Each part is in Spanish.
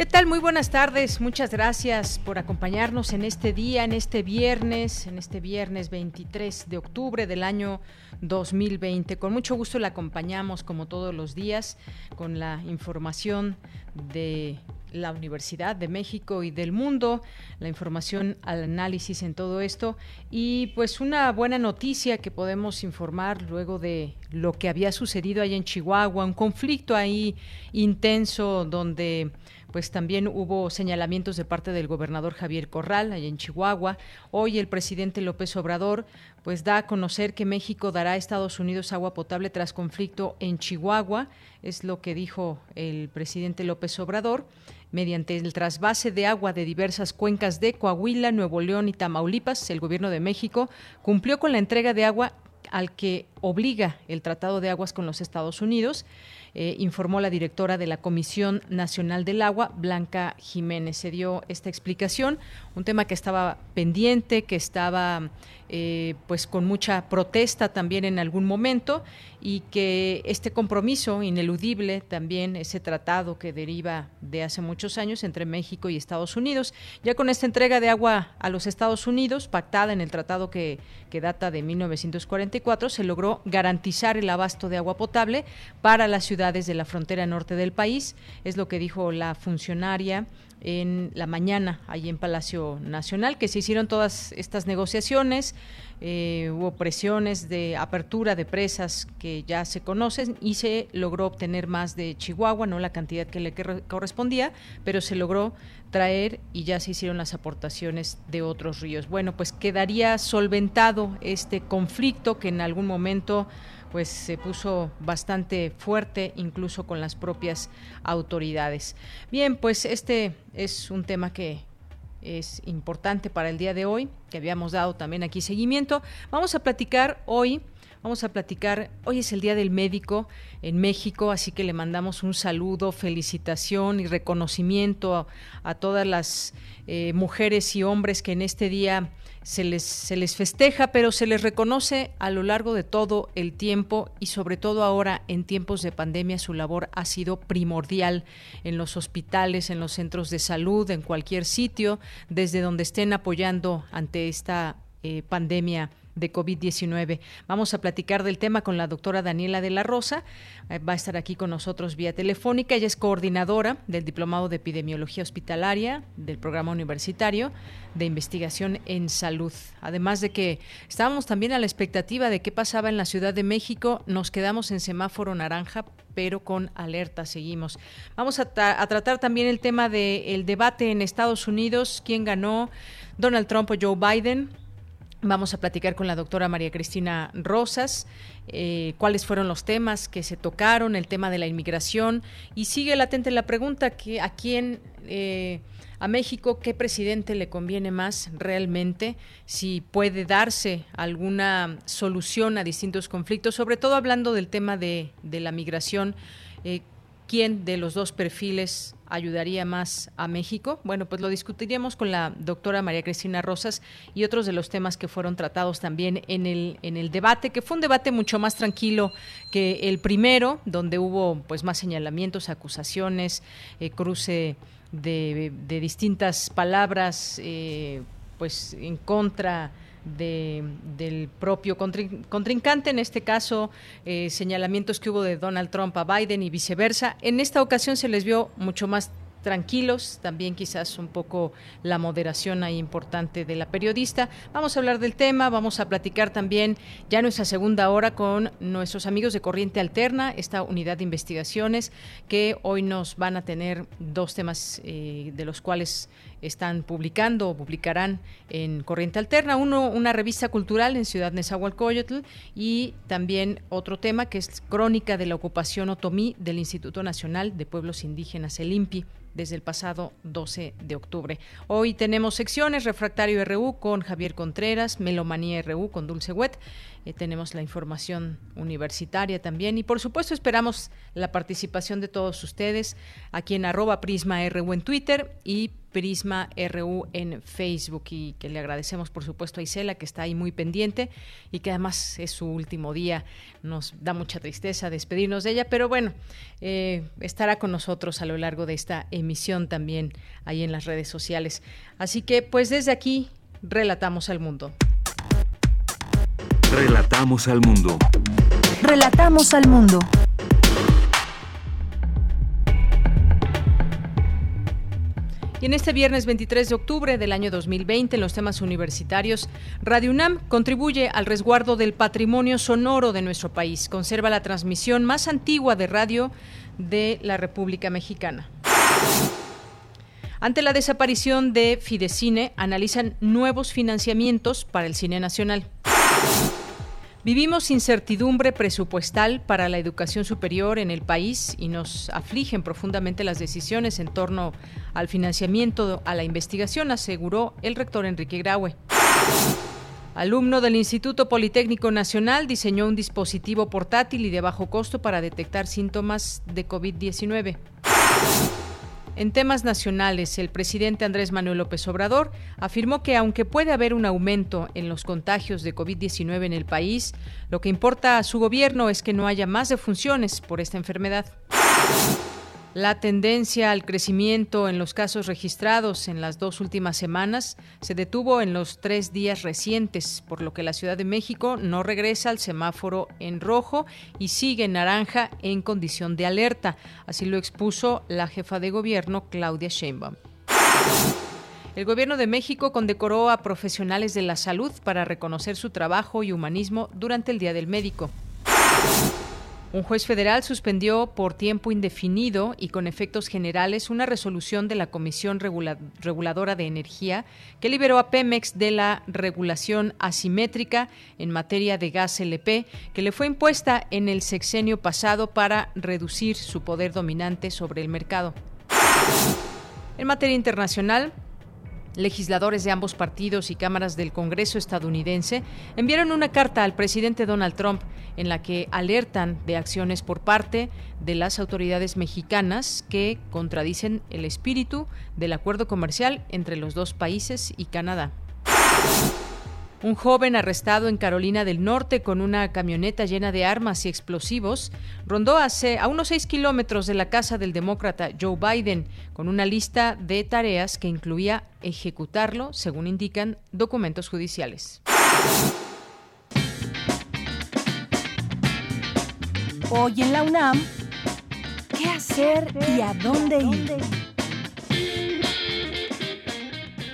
¿Qué tal? Muy buenas tardes. Muchas gracias por acompañarnos en este día, en este viernes, en este viernes 23 de octubre del año 2020. Con mucho gusto la acompañamos como todos los días con la información de la Universidad de México y del mundo, la información al análisis en todo esto y pues una buena noticia que podemos informar luego de lo que había sucedido ahí en Chihuahua, un conflicto ahí intenso donde pues también hubo señalamientos de parte del gobernador Javier Corral allá en Chihuahua. Hoy el presidente López Obrador pues da a conocer que México dará a Estados Unidos agua potable tras conflicto en Chihuahua, es lo que dijo el presidente López Obrador mediante el trasvase de agua de diversas cuencas de Coahuila, Nuevo León y Tamaulipas, el gobierno de México cumplió con la entrega de agua al que obliga el Tratado de Aguas con los Estados Unidos. Eh, informó la directora de la Comisión Nacional del Agua, Blanca Jiménez. Se dio esta explicación, un tema que estaba pendiente, que estaba eh, pues con mucha protesta también en algún momento y que este compromiso ineludible también ese tratado que deriva de hace muchos años entre México y Estados Unidos ya con esta entrega de agua a los Estados Unidos pactada en el tratado que, que data de 1944 se logró garantizar el abasto de agua potable para las ciudades de la frontera norte del país. Es lo que dijo la funcionaria en la mañana allí en Palacio Nacional, que se hicieron todas estas negociaciones, eh, hubo presiones de apertura de presas que ya se conocen y se logró obtener más de Chihuahua, no la cantidad que le correspondía, pero se logró traer y ya se hicieron las aportaciones de otros ríos. Bueno, pues quedaría solventado este conflicto que en algún momento pues se puso bastante fuerte incluso con las propias autoridades. Bien, pues este es un tema que es importante para el día de hoy, que habíamos dado también aquí seguimiento. Vamos a platicar hoy Vamos a platicar, hoy es el Día del Médico en México, así que le mandamos un saludo, felicitación y reconocimiento a, todas las eh, mujeres y hombres que en este día se les, se les festeja, pero se les reconoce a lo largo de todo el tiempo y sobre todo ahora en tiempos de pandemia su labor ha sido primordial en los hospitales, en los centros de salud, en cualquier sitio, desde donde estén apoyando ante esta eh, pandemia de COVID-19. Vamos a platicar del tema con la doctora Daniela de la Rosa. Eh, va a estar aquí con nosotros vía telefónica. Ella es coordinadora del Diplomado de Epidemiología Hospitalaria del Programa Universitario de Investigación en Salud. Además de que estábamos también a la expectativa de qué pasaba en la Ciudad de México, nos quedamos en semáforo naranja, pero con alerta seguimos. Vamos a, tratar también el tema del debate en Estados Unidos, quién ganó, Donald Trump o Joe Biden. Vamos a platicar con la doctora María Cristina Rosas, eh, cuáles fueron los temas que se tocaron, el tema de la inmigración y sigue latente la pregunta que a quién, eh, a México, qué presidente le conviene más realmente, si puede darse alguna solución a distintos conflictos, sobre todo hablando del tema de, de la migración. Eh, quién de los dos perfiles ayudaría más a México? Bueno, pues lo discutiríamos con la doctora María Cristina Rosas y otros de los temas que fueron tratados también en el, en el debate, que fue un debate mucho más tranquilo que el primero, donde hubo pues más señalamientos, acusaciones, eh, cruce de, distintas palabras eh, pues en contra del propio contrincante, en este caso eh, señalamientos que hubo de Donald Trump a Biden y viceversa. En esta ocasión se les vio mucho más tranquilos, también quizás un poco la moderación ahí importante de la periodista. Vamos a hablar del tema, vamos a platicar también ya nuestra segunda hora con nuestros amigos de Corriente Alterna, esta unidad de investigaciones que hoy nos van a tener dos temas eh, de los cuales están publicando o publicarán en Corriente Alterna. Uno, una revista cultural en Ciudad Nezahualcóyotl y también otro tema que es Crónica de la Ocupación Otomí del Instituto Nacional de Pueblos Indígenas, el INPI desde el pasado 12 de octubre. Hoy tenemos secciones Refractario RU con Javier Contreras, Melomanía RU con Dulce Wet. Eh, tenemos la información universitaria también y por supuesto esperamos la participación de todos ustedes aquí en arroba Prisma RU en Twitter y Prisma RU en Facebook y que le agradecemos por supuesto a Isela que está ahí muy pendiente y que además es su último día. Nos da mucha tristeza despedirnos de ella, pero bueno, eh, estará con nosotros a lo largo de esta emisión también ahí en las redes sociales. Así que pues desde aquí relatamos al mundo. Relatamos al mundo. Relatamos al mundo. Y en este viernes 23 de octubre del año 2020, en los temas universitarios, Radio UNAM contribuye al resguardo del patrimonio sonoro de nuestro país. Conserva la transmisión más antigua de radio de la República Mexicana. Ante la desaparición de Fidecine, analizan nuevos financiamientos para el cine nacional. Vivimos incertidumbre presupuestal para la educación superior en el país y nos afligen profundamente las decisiones en torno al financiamiento a la investigación, aseguró el rector Enrique Graue. Alumno del Instituto Politécnico Nacional diseñó un dispositivo portátil y de bajo costo para detectar síntomas de COVID-19. En temas nacionales, el presidente Andrés Manuel López Obrador afirmó que aunque puede haber un aumento en los contagios de COVID-19 en el país, lo que importa a su gobierno es que no haya más defunciones por esta enfermedad. La tendencia al crecimiento en los casos registrados en las dos últimas semanas se detuvo en los tres días recientes, por lo que la Ciudad de México no regresa al semáforo en rojo y sigue en naranja en condición de alerta. Así lo expuso la jefa de gobierno, Claudia Sheinbaum. El Gobierno de México condecoró a profesionales de la salud para reconocer su trabajo y humanismo durante el Día del Médico. Un juez federal suspendió por tiempo indefinido y con efectos generales una resolución de la Comisión Reguladora de Energía que liberó a Pemex de la regulación asimétrica en materia de gas LP que le fue impuesta en el sexenio pasado para reducir su poder dominante sobre el mercado. En materia internacional, Legisladores de ambos partidos y cámaras del Congreso estadounidense enviaron una carta al presidente Donald Trump en la que alertan de acciones por parte de las autoridades mexicanas que contradicen el espíritu del acuerdo comercial entre los dos países y Canadá. Un joven arrestado en Carolina del Norte con una camioneta llena de armas y explosivos rondó hace, a unos seis kilómetros de la casa del demócrata Joe Biden con una lista de tareas que incluía ejecutarlo, según indican documentos judiciales. Hoy en la UNAM, ¿qué hacer y a dónde ir?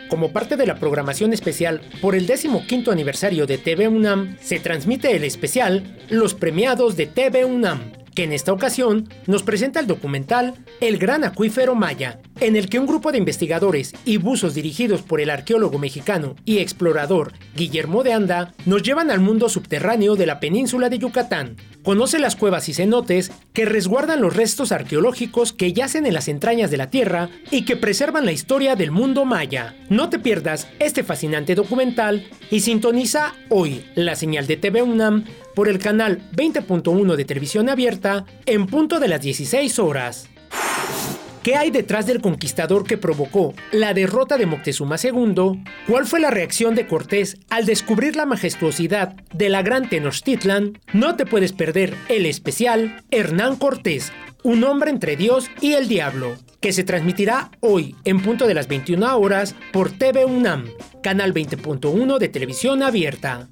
Como parte de la programación especial por el 15 aniversario de TV UNAM, se transmite el especial Los Premiados de TV UNAM, que en esta ocasión nos presenta el documental El Gran Acuífero Maya, en el que un grupo de investigadores y buzos dirigidos por el arqueólogo mexicano y explorador Guillermo de Anda nos llevan al mundo subterráneo de la península de Yucatán. Conoce las cuevas y cenotes que resguardan los restos arqueológicos que yacen en las entrañas de la Tierra y que preservan la historia del mundo maya. No te pierdas este fascinante documental y sintoniza hoy la señal de TV UNAM por el canal 20.1 de televisión abierta en punto de las 16 horas. ¿Qué hay detrás del conquistador que provocó la derrota de Moctezuma II? ¿Cuál fue la reacción de Cortés al descubrir la majestuosidad de la gran Tenochtitlan? No te puedes perder el especial Hernán Cortés, un hombre entre Dios y el diablo, que se transmitirá hoy en punto de las 21 horas por TV UNAM, canal 20.1 de televisión abierta.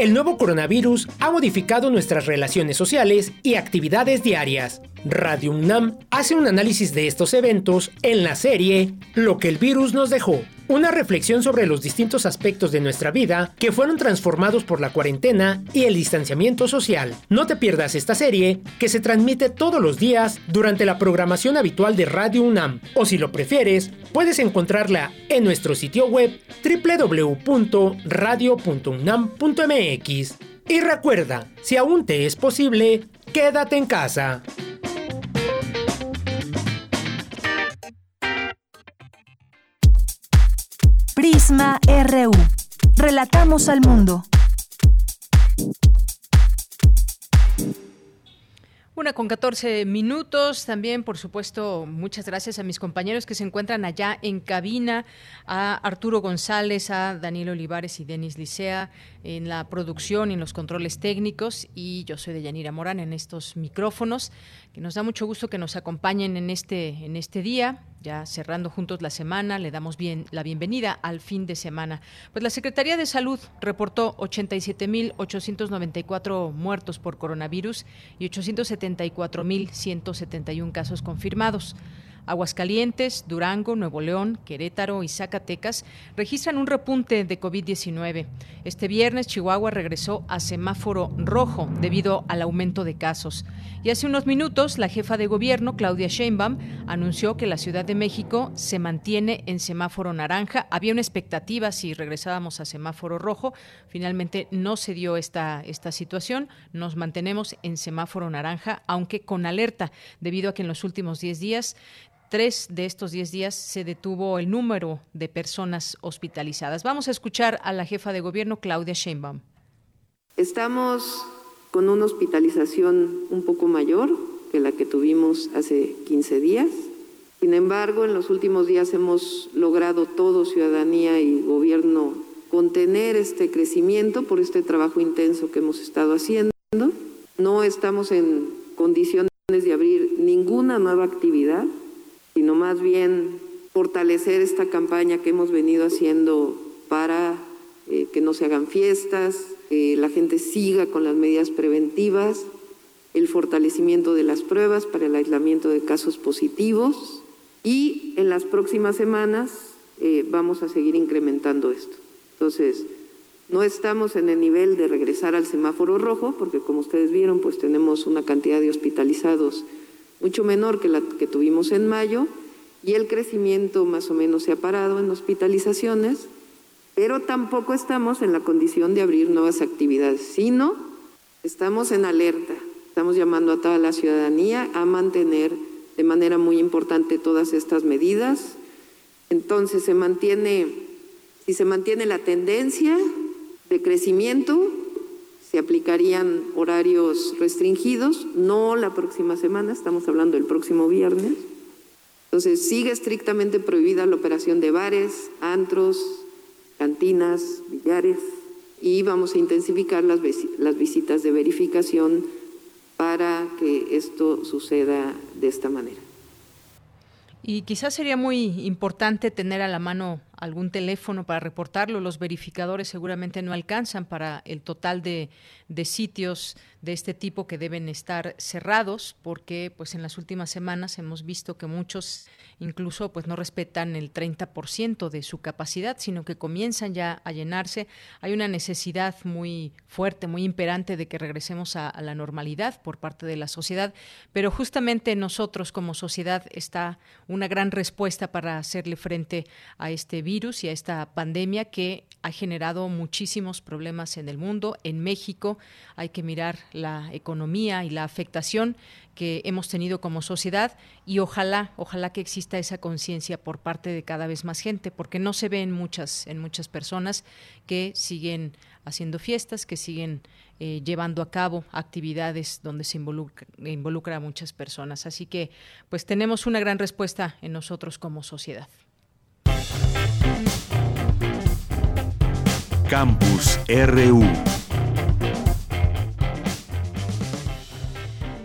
El nuevo coronavirus ha modificado nuestras relaciones sociales y actividades diarias. Radio UNAM hace un análisis de estos eventos en la serie Lo que el virus nos dejó, una reflexión sobre los distintos aspectos de nuestra vida que fueron transformados por la cuarentena y el distanciamiento social. No te pierdas esta serie que se transmite todos los días durante la programación habitual de Radio UNAM o si lo prefieres, puedes encontrarla en nuestro sitio web www.radio.unam.mx. Y recuerda, si aún te es posible, quédate en casa. Prisma RU. Relatamos al mundo. Una con 14 minutos. También, por supuesto, muchas gracias a mis compañeros que se encuentran allá en cabina, a Arturo González, a Daniel Olivares y Denis Licea en la producción y en los controles técnicos. Y yo soy de Yanira Morán en estos micrófonos, que nos da mucho gusto que nos acompañen en este, en este día ya cerrando juntos la semana, le damos bien la bienvenida al fin de semana. Pues la Secretaría de Salud reportó 87.894 muertos por coronavirus y 874.171 casos confirmados. Aguascalientes, Durango, Nuevo León, Querétaro y Zacatecas registran un repunte de COVID-19. Este viernes Chihuahua regresó a semáforo rojo debido al aumento de casos. Y hace unos minutos la jefa de gobierno, Claudia Sheinbaum, anunció que la Ciudad de México se mantiene en semáforo naranja. Había una expectativa si regresábamos a semáforo rojo. Finalmente no se dio esta, esta situación. Nos mantenemos en semáforo naranja, aunque con alerta, debido a que en los últimos 10 días tres de estos diez días se detuvo el número de personas hospitalizadas. Vamos a escuchar a la jefa de gobierno, Claudia Sheinbaum. Estamos con una hospitalización un poco mayor que la que tuvimos hace 15 días. Sin embargo, en los últimos días hemos logrado todo, ciudadanía y gobierno, contener este crecimiento por este trabajo intenso que hemos estado haciendo. No estamos en condiciones de abrir ninguna nueva actividad sino más bien fortalecer esta campaña que hemos venido haciendo para eh, que no se hagan fiestas, que la gente siga con las medidas preventivas, el fortalecimiento de las pruebas para el aislamiento de casos positivos y en las próximas semanas eh, vamos a seguir incrementando esto. Entonces, no estamos en el nivel de regresar al semáforo rojo, porque como ustedes vieron, pues tenemos una cantidad de hospitalizados mucho menor que la que tuvimos en mayo y el crecimiento más o menos se ha parado en hospitalizaciones, pero tampoco estamos en la condición de abrir nuevas actividades, sino estamos en alerta. Estamos llamando a toda la ciudadanía a mantener de manera muy importante todas estas medidas. Entonces se mantiene, si se mantiene la tendencia de crecimiento, se aplicarían horarios restringidos, no la próxima semana, estamos hablando del próximo viernes. Entonces sigue estrictamente prohibida la operación de bares, antros, cantinas, billares y vamos a intensificar las, las visitas de verificación para que esto suceda de esta manera. Y quizás sería muy importante tener a la mano algún teléfono para reportarlo. Los verificadores seguramente no alcanzan para el total de, de, sitios de este tipo que deben estar cerrados, porque pues en las últimas semanas hemos visto que muchos incluso pues no respetan el 30% de su capacidad, sino que comienzan ya a llenarse. Hay una necesidad muy fuerte, muy imperante de que regresemos a, a la normalidad por parte de la sociedad, pero justamente nosotros como sociedad está una gran respuesta para hacerle frente a este virus virus y a esta pandemia que ha generado muchísimos problemas en el mundo. En México hay que mirar la economía y la afectación que hemos tenido como sociedad y ojalá, ojalá que exista esa conciencia por parte de cada vez más gente, porque no se ve en muchas, en muchas personas que siguen haciendo fiestas, que siguen eh, llevando a cabo actividades donde se involucra, involucra a muchas personas. Así que, pues tenemos una gran respuesta en nosotros como sociedad. Campus RU.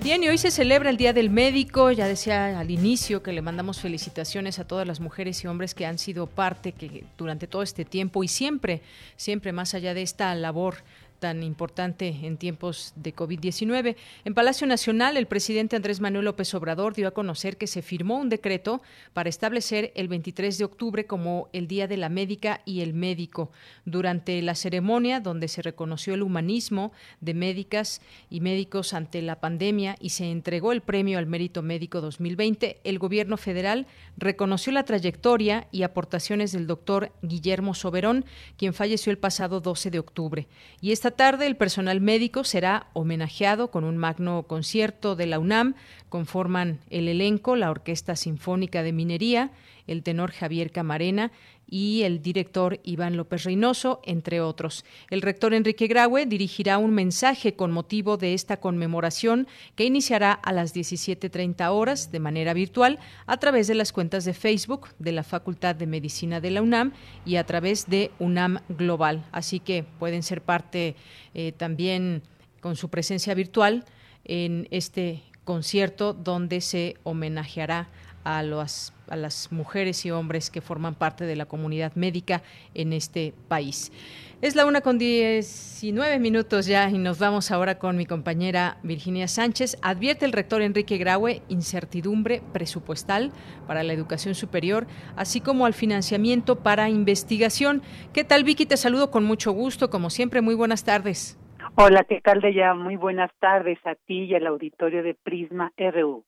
Bien, y hoy se celebra el Día del Médico. Ya decía al inicio que le mandamos felicitaciones a todas las mujeres y hombres que han sido parte que durante todo este tiempo y siempre, siempre más allá de esta labor tan importante en tiempos de COVID-19. En Palacio Nacional, el presidente Andrés Manuel López Obrador dio a conocer que se firmó un decreto para establecer el 23 de octubre como el Día de la Médica y el Médico. Durante la ceremonia, donde se reconoció el humanismo de médicas y médicos ante la pandemia y se entregó el premio al mérito médico 2020, el gobierno federal reconoció la trayectoria y aportaciones del doctor Guillermo Soberón, quien falleció el pasado 12 de octubre. Y esta tarde el personal médico será homenajeado con un magno concierto de la UNAM. Conforman el elenco la Orquesta Sinfónica de Minería, el tenor Javier Camarena y el director Iván López Reynoso, entre otros. El rector Enrique Graue dirigirá un mensaje con motivo de esta conmemoración que iniciará a las 17.30 horas de manera virtual a través de las cuentas de Facebook de la Facultad de Medicina de la UNAM y a través de UNAM Global. Así que pueden ser parte eh, también con su presencia virtual en este concierto donde se homenajeará a los a las mujeres y hombres que forman parte de la comunidad médica en este país. Es la una con 19 minutos ya y nos vamos ahora con mi compañera Virginia Sánchez. Advierte el rector Enrique Graue incertidumbre presupuestal para la educación superior, así como al financiamiento para investigación. ¿Qué tal, Vicky? Te saludo con mucho gusto, como siempre. Muy buenas tardes. Hola, ¿qué tal de ya? Muy buenas tardes a ti y al auditorio de Prisma RU.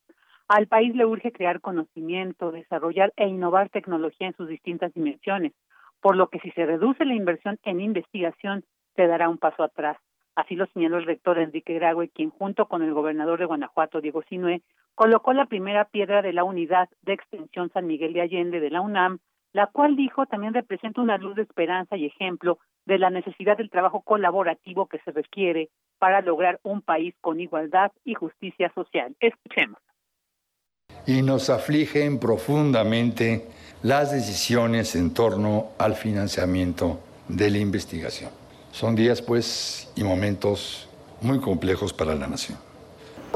Al país le urge crear conocimiento, desarrollar e innovar tecnología en sus distintas dimensiones, por lo que si se reduce la inversión en investigación, se dará un paso atrás. Así lo señaló el rector Enrique Graue, quien junto con el gobernador de Guanajuato, Diego Sinue, colocó la primera piedra de la unidad de extensión San Miguel de Allende de la UNAM, la cual dijo también representa una luz de esperanza y ejemplo de la necesidad del trabajo colaborativo que se requiere para lograr un país con igualdad y justicia social. Escuchemos y nos afligen profundamente las decisiones en torno al financiamiento de la investigación. Son días, pues, y momentos muy complejos para la nación.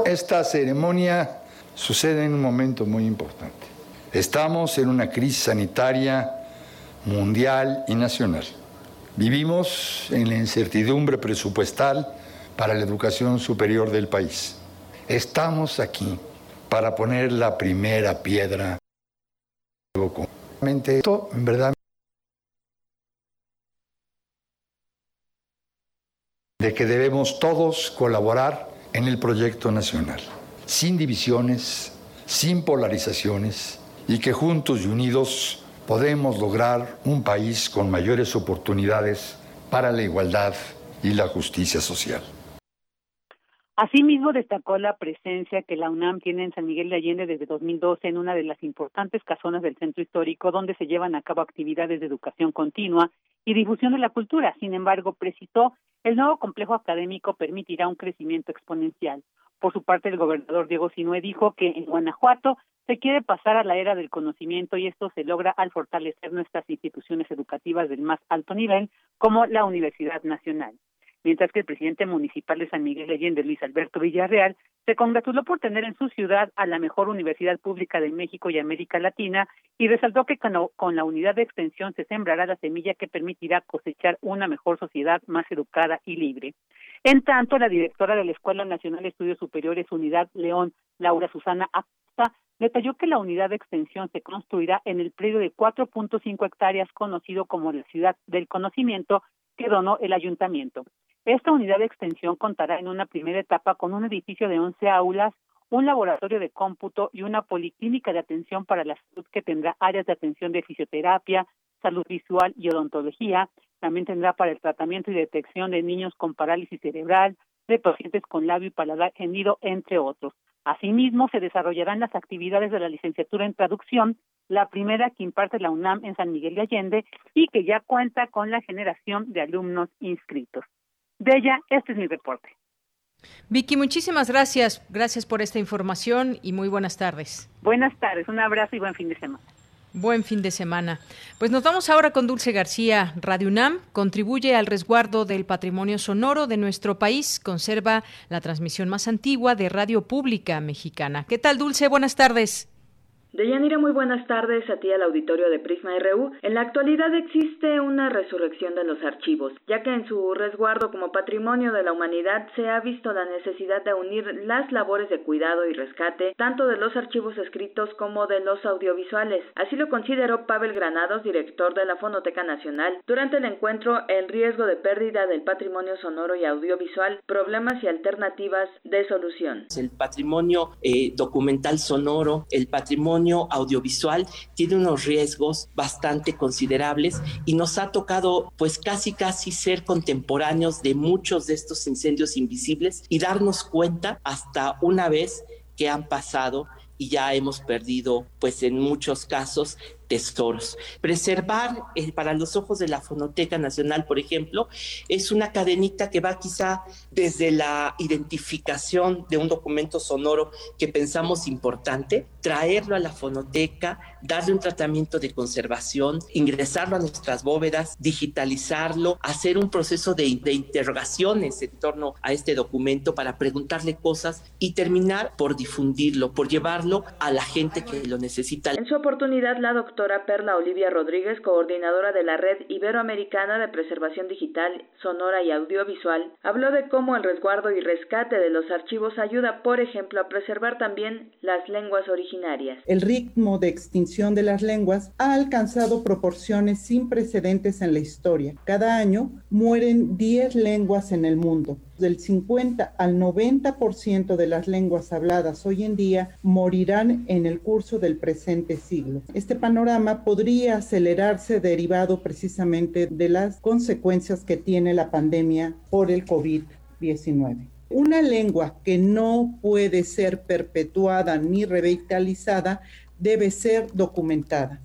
Esta ceremonia sucede en un momento muy importante. Estamos en una crisis sanitaria mundial y nacional. Vivimos en la incertidumbre presupuestal para la educación superior del país. Estamos aquí para poner la primera piedra. Esto, en verdad, de que debemos todos colaborar en el proyecto nacional, sin divisiones, sin polarizaciones, y que juntos y unidos podemos lograr un país con mayores oportunidades para la igualdad y la justicia social. Asimismo, destacó la presencia que la UNAM tiene en San Miguel de Allende desde 2012 en una de las importantes casonas del centro histórico donde se llevan a cabo actividades de educación continua y difusión de la cultura. Sin embargo, precisó, el nuevo complejo académico permitirá un crecimiento exponencial. Por su parte, el gobernador Diego Sinue dijo que en Guanajuato se quiere pasar a la era del conocimiento y esto se logra al fortalecer nuestras instituciones educativas del más alto nivel, como la Universidad Nacional mientras que el presidente municipal de San Miguel de Allende, Luis Alberto Villarreal, se congratuló por tener en su ciudad a la mejor universidad pública de México y América Latina y resaltó que con la unidad de extensión se sembrará la semilla que permitirá cosechar una mejor sociedad más educada y libre. En tanto, la directora de la Escuela Nacional de Estudios Superiores Unidad León, Laura Susana Acosta, detalló que la unidad de extensión se construirá en el predio de 4.5 hectáreas conocido como la Ciudad del Conocimiento que donó el ayuntamiento. Esta unidad de extensión contará en una primera etapa con un edificio de 11 aulas, un laboratorio de cómputo y una policlínica de atención para la salud que tendrá áreas de atención de fisioterapia, salud visual y odontología. También tendrá para el tratamiento y detección de niños con parálisis cerebral, de pacientes con labio y paladar hendido, entre otros. Asimismo, se desarrollarán las actividades de la licenciatura en traducción, la primera que imparte la UNAM en San Miguel de Allende y que ya cuenta con la generación de alumnos inscritos. De ella, este es mi reporte. Vicky, muchísimas gracias. Gracias por esta información y muy buenas tardes. Buenas tardes, un abrazo y buen fin de semana. Buen fin de semana. Pues nos vamos ahora con Dulce García. Radio UNAM contribuye al resguardo del patrimonio sonoro de nuestro país. Conserva la transmisión más antigua de radio pública mexicana. ¿Qué tal, Dulce? Buenas tardes. Deyanira, muy buenas tardes a ti al auditorio de Prisma RU. En la actualidad existe una resurrección de los archivos, ya que en su resguardo como patrimonio de la humanidad se ha visto la necesidad de unir las labores de cuidado y rescate tanto de los archivos escritos como de los audiovisuales. Así lo consideró Pavel Granados, director de la Fonoteca Nacional, durante el encuentro El riesgo de pérdida del patrimonio sonoro y audiovisual, problemas y alternativas de solución. El patrimonio eh, documental sonoro, el patrimonio audiovisual tiene unos riesgos bastante considerables y nos ha tocado pues casi casi ser contemporáneos de muchos de estos incendios invisibles y darnos cuenta hasta una vez que han pasado y ya hemos perdido pues en muchos casos tesoros. Preservar eh, para los ojos de la Fonoteca Nacional, por ejemplo, es una cadenita que va quizá desde la identificación de un documento sonoro que pensamos importante, traerlo a la fonoteca, darle un tratamiento de conservación, ingresarlo a nuestras bóvedas, digitalizarlo, hacer un proceso de, de interrogaciones en torno a este documento para preguntarle cosas y terminar por difundirlo, por llevarlo a la gente que lo necesita. En su oportunidad, la doctora Perla Olivia Rodríguez, coordinadora de la Red Iberoamericana de Preservación Digital, Sonora y Audiovisual, habló de cómo el resguardo y rescate de los archivos ayuda, por ejemplo, a preservar también las lenguas originarias. El ritmo de extinción de las lenguas ha alcanzado proporciones sin precedentes en la historia. Cada año mueren 10 lenguas en el mundo del 50 al 90% de las lenguas habladas hoy en día morirán en el curso del presente siglo. Este panorama podría acelerarse derivado precisamente de las consecuencias que tiene la pandemia por el COVID-19. Una lengua que no puede ser perpetuada ni revitalizada debe ser documentada.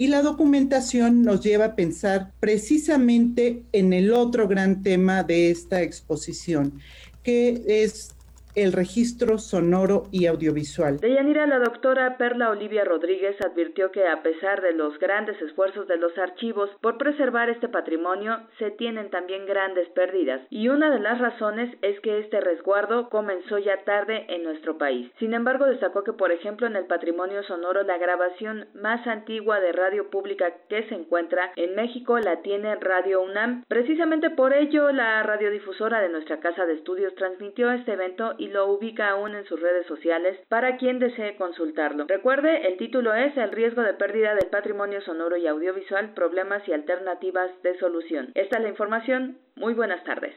Y la documentación nos lleva a pensar precisamente en el otro gran tema de esta exposición, que es el registro sonoro y audiovisual. De Yanira, la doctora Perla Olivia Rodríguez advirtió que a pesar de los grandes esfuerzos de los archivos por preservar este patrimonio, se tienen también grandes pérdidas, y una de las razones es que este resguardo comenzó ya tarde en nuestro país. Sin embargo, destacó que, por ejemplo, en el patrimonio sonoro, la grabación más antigua de radio pública que se encuentra en México la tiene Radio UNAM. Precisamente por ello, la radiodifusora de nuestra casa de estudios transmitió este evento y lo ubica aún en sus redes sociales para quien desee consultarlo. Recuerde, el título es El riesgo de pérdida del patrimonio sonoro y audiovisual, problemas y alternativas de solución. Esta es la información. Muy buenas tardes.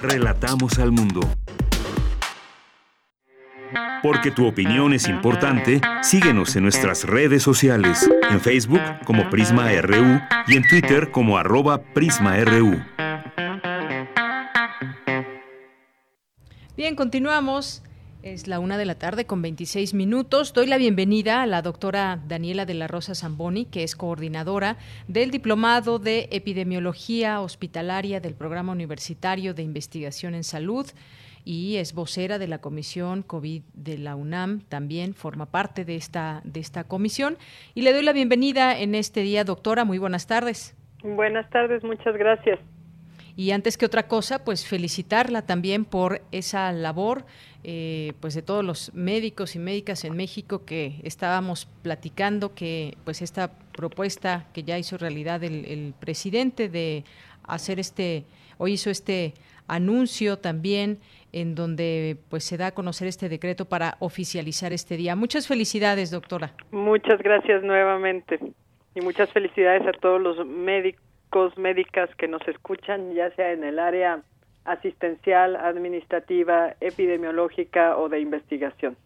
Relatamos al mundo. Porque tu opinión es importante, síguenos en nuestras redes sociales, en Facebook como Prisma RU y en Twitter como arroba PrismaRU. Bien, continuamos. Es la una de la tarde con 26 minutos. Doy la bienvenida a la doctora Daniela de la Rosa Zamboni, que es coordinadora del Diplomado de Epidemiología Hospitalaria del Programa Universitario de Investigación en Salud y es vocera de la Comisión COVID de la UNAM, también forma parte de esta, de esta comisión. Y le doy la bienvenida en este día, doctora. Muy buenas tardes. Buenas tardes, muchas gracias. Y antes que otra cosa, pues felicitarla también por esa labor, eh, pues de todos los médicos y médicas en México que estábamos platicando que pues esta propuesta que ya hizo realidad el, el presidente de hacer este, hoy hizo este anuncio también en donde pues se da a conocer este decreto para oficializar este día. Muchas felicidades, doctora. Muchas gracias nuevamente y muchas felicidades a todos los médicos médicas que nos escuchan, ya sea en el área asistencial, administrativa, epidemiológica o de investigación.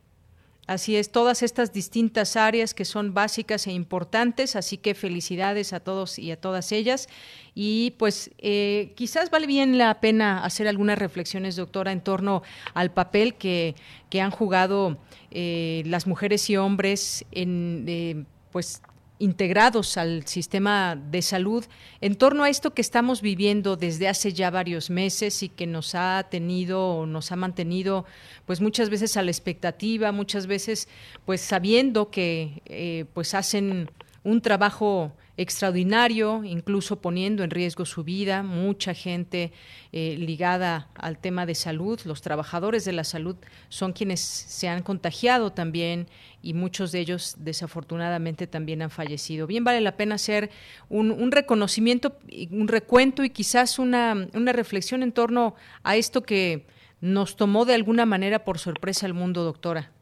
Así es, todas estas distintas áreas que son básicas e importantes, así que felicidades a todos y a todas ellas. Y pues eh, quizás vale bien la pena hacer algunas reflexiones, doctora, en torno al papel que, que han jugado eh, las mujeres y hombres en, eh, pues integrados al sistema de salud en torno a esto que estamos viviendo desde hace ya varios meses y que nos ha tenido nos ha mantenido pues muchas veces a la expectativa muchas veces pues sabiendo que eh, pues hacen un trabajo extraordinario, incluso poniendo en riesgo su vida, mucha gente eh, ligada al tema de salud, los trabajadores de la salud son quienes se han contagiado también y muchos de ellos desafortunadamente también han fallecido. Bien vale la pena hacer un, reconocimiento, un recuento y quizás una, una reflexión en torno a esto que nos tomó de alguna manera por sorpresa el mundo, doctora.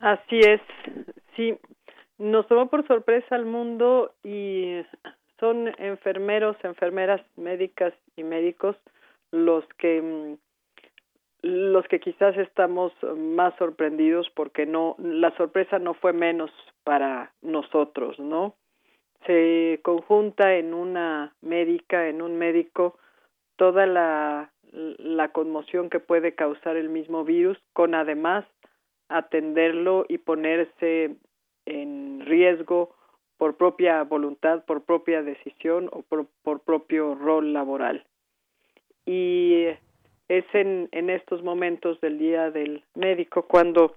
Así es, sí, nos tomó por sorpresa el mundo y son enfermeros, enfermeras, médicas y médicos los que mm, los que quizás estamos más sorprendidos porque no la sorpresa no fue menos para nosotros, ¿no? Se conjunta en una médica, en un médico toda la la conmoción que puede causar el mismo virus con además atenderlo y ponerse en riesgo por propia voluntad, por propia decisión o por, por propio rol laboral. Y es en, en estos momentos del Día del Médico cuando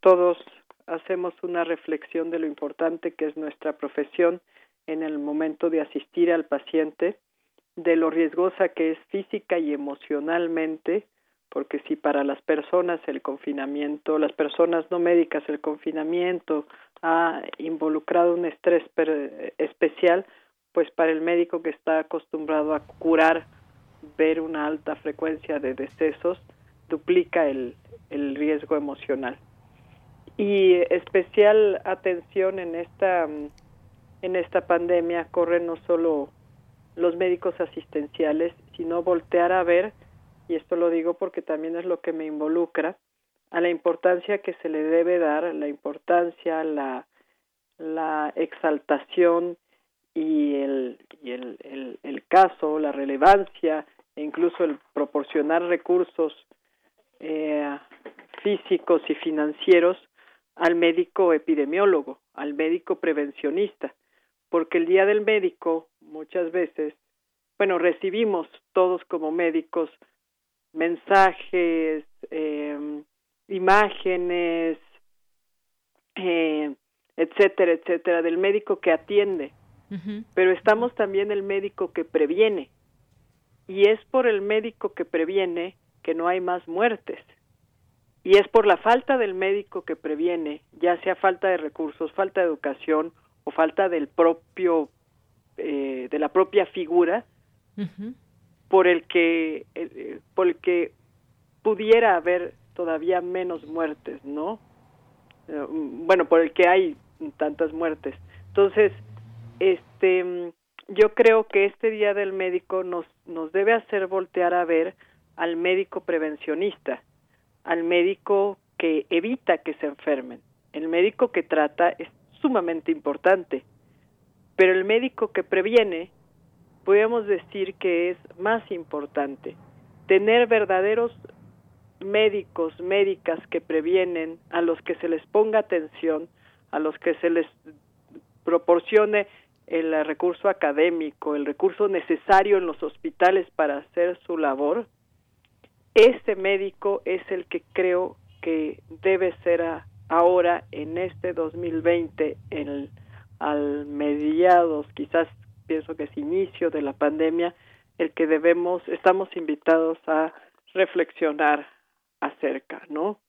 todos hacemos una reflexión de lo importante que es nuestra profesión en el momento de asistir al paciente, de lo riesgosa que es física y emocionalmente, porque si para las personas el confinamiento, las personas no médicas el confinamiento ha involucrado un estrés especial, pues para el médico que está acostumbrado a curar ver una alta frecuencia de decesos duplica el, el riesgo emocional. Y especial atención en esta, en esta pandemia corre no solo los médicos asistenciales, sino voltear a ver, y esto lo digo porque también es lo que me involucra, a la importancia que se le debe dar, la importancia, la, la exaltación y el, y el, el, el caso, la relevancia e incluso el proporcionar recursos eh, físicos y financieros al médico epidemiólogo, al médico prevencionista, porque el día del médico muchas veces, bueno, recibimos todos como médicos mensajes, eh, imágenes, eh, etcétera, etcétera, del médico que atiende, pero estamos también el médico que previene, y es por el médico que previene que no hay más muertes. Y es por la falta del médico que previene, ya sea falta de recursos, falta de educación o falta del propio, eh, de la propia figura, por el que, eh, por el que pudiera haber todavía menos muertes, ¿no? Eh, bueno, por el que hay tantas muertes. Entonces, este, yo creo que este Día del Médico nos, nos debe hacer voltear a ver al médico prevencionista, al médico que evita que se enfermen. El médico que trata es sumamente importante, pero el médico que previene, podemos decir que es más importante. Tener verdaderos médicos, médicas que previenen, a los que se les ponga atención, a los que se les proporcione el recurso académico, el recurso necesario en los hospitales para hacer su labor, ese médico es el que creo que debe ser ahora en este 2020, en al mediados, quizás pienso que es inicio de la pandemia, el que debemos, estamos invitados a reflexionar acerca, ¿no?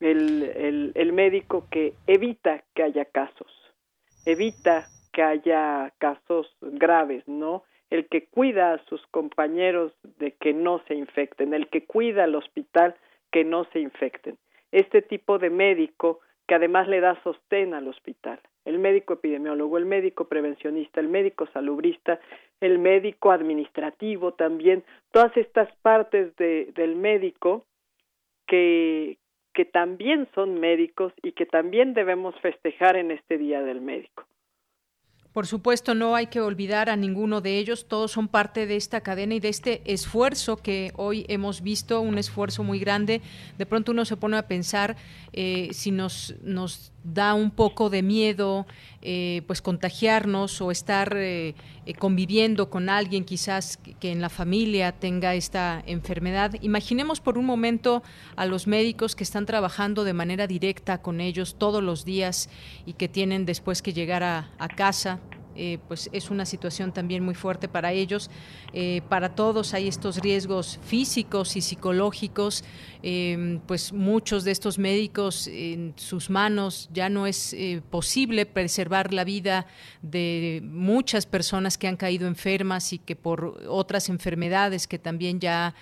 El, el, el médico que evita que haya casos, evita que haya casos graves, ¿no? El que cuida a sus compañeros de que no se infecten, el que cuida al hospital que no se infecten. Este tipo de médico que además le da sostén al hospital. El médico epidemiólogo, el médico prevencionista, el médico salubrista, el médico administrativo también, todas estas partes de, del médico que, que también son médicos y que también debemos festejar en este Día del Médico. Por supuesto, no hay que olvidar a ninguno de ellos, todos son parte de esta cadena y de este esfuerzo que hoy hemos visto, un esfuerzo muy grande. De pronto uno se pone a pensar eh, si nos, nos da un poco de miedo eh, pues contagiarnos o estar eh, conviviendo con alguien quizás que en la familia tenga esta enfermedad. Imaginemos por un momento a los médicos que están trabajando de manera directa con ellos todos los días y que tienen después que llegar a casa eh, pues es una situación también muy fuerte para ellos. Eh, para todos hay estos riesgos físicos y psicológicos. Em, pues muchos de estos médicos en sus manos ya no es eh, posible preservar la vida de muchas personas que han caído enfermas y que por otras enfermedades que también ya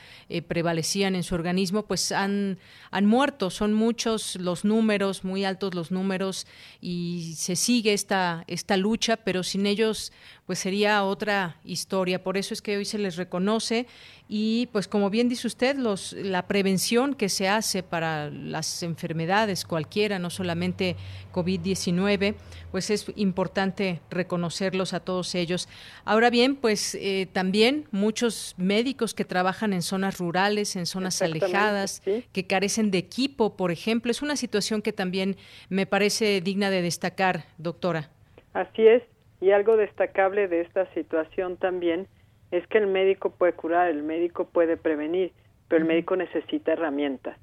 prevalecían en su organismo, pues han, han muerto. Son muchos los números, muy altos los números y se sigue esta, esta lucha, pero sin ellos pues sería otra historia. Por eso es que hoy se les reconoce y pues como bien dice usted, los, la prevención que se hace para las enfermedades cualquiera, no solamente COVID-19, pues es importante reconocerlos a todos ellos. Ahora bien, pues eh, también muchos médicos que trabajan en zonas rurales, en zonas alejadas, que carecen de equipo, por ejemplo, es una situación que también me parece digna de destacar, doctora. Así es, y algo destacable de esta situación también es que el médico puede curar, el médico puede prevenir, pero el médico necesita herramientas,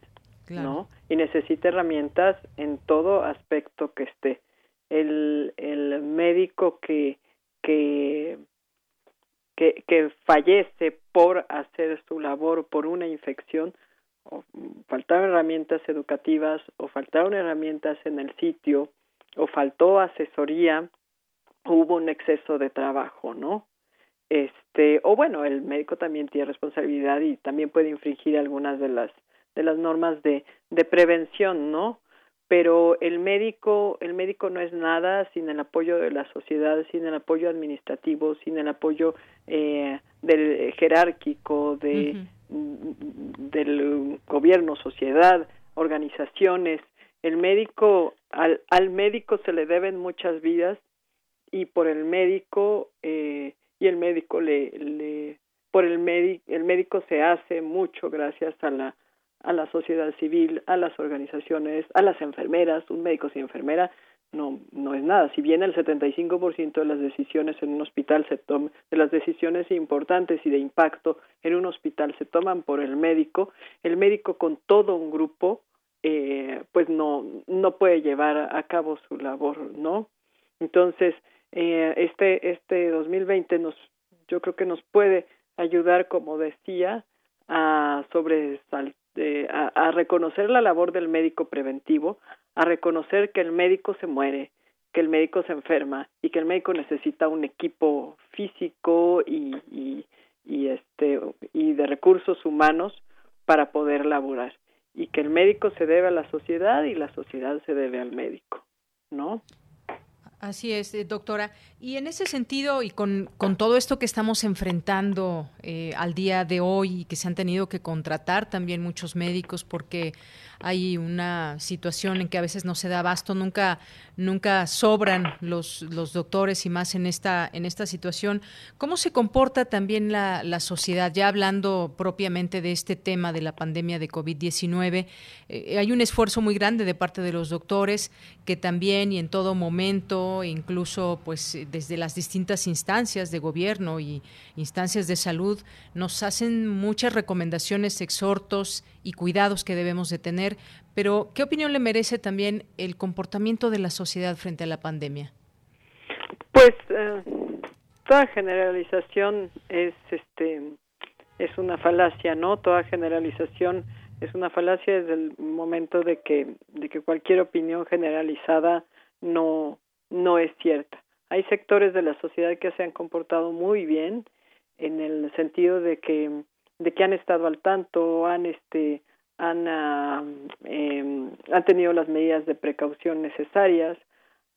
¿no? Y necesita herramientas en todo aspecto que esté. El, el médico que, que, que, que fallece por hacer su labor, por una infección, o faltaron herramientas educativas, o faltaron herramientas en el sitio, o faltó asesoría, hubo un exceso de trabajo, ¿no? Este, o bueno, el médico también tiene responsabilidad y también puede infringir algunas de las de las normas de de prevención, ¿no? Pero el médico el médico no es nada sin el apoyo de la sociedad, sin el apoyo administrativo, sin el apoyo eh, del jerárquico de del gobierno, sociedad, organizaciones. El médico al al médico se le deben muchas vidas y por el médico eh, y el médico le, le por el médico el médico se hace mucho gracias a la a la sociedad civil, a las organizaciones, a las enfermeras, un médico sin enfermera no no es nada. Si bien el 75% de las decisiones en un hospital se toman, de las decisiones importantes y de impacto en un hospital se toman por el médico, el médico con todo un grupo eh, pues no no puede llevar a cabo su labor, ¿no? Entonces, eh, este este 2020 nos yo creo que nos puede ayudar como decía a sobre eh, a, a reconocer la labor del médico preventivo a reconocer que el médico se muere que el médico se enferma y que el médico necesita un equipo físico y, y, y este y de recursos humanos para poder laborar y que el médico se debe a la sociedad y la sociedad se debe al médico, ¿no? Así es, eh, doctora. Y en ese sentido, y con, con todo esto que estamos enfrentando eh, al día de hoy y que se han tenido que contratar también muchos médicos porque hay una situación en que a veces no se da abasto, nunca, nunca sobran los, los doctores y más en esta, en esta situación. ¿Cómo se comporta también la, la sociedad? Ya hablando propiamente de este tema de la pandemia de COVID-19, eh, hay un esfuerzo muy grande de parte de los doctores que también y en todo momento, incluso pues desde las distintas instancias de gobierno y instancias de salud, nos hacen muchas recomendaciones, exhortos y cuidados que debemos de tener, pero ¿qué opinión le merece también el comportamiento de la sociedad frente a la pandemia? Pues eh, toda generalización es este es una falacia, ¿no? Toda generalización es una falacia desde el momento de que de que cualquier opinión generalizada no no es cierta. Hay sectores de la sociedad que se han comportado muy bien en el sentido de que de que han estado al tanto, han este han han tenido las medidas de precaución necesarias,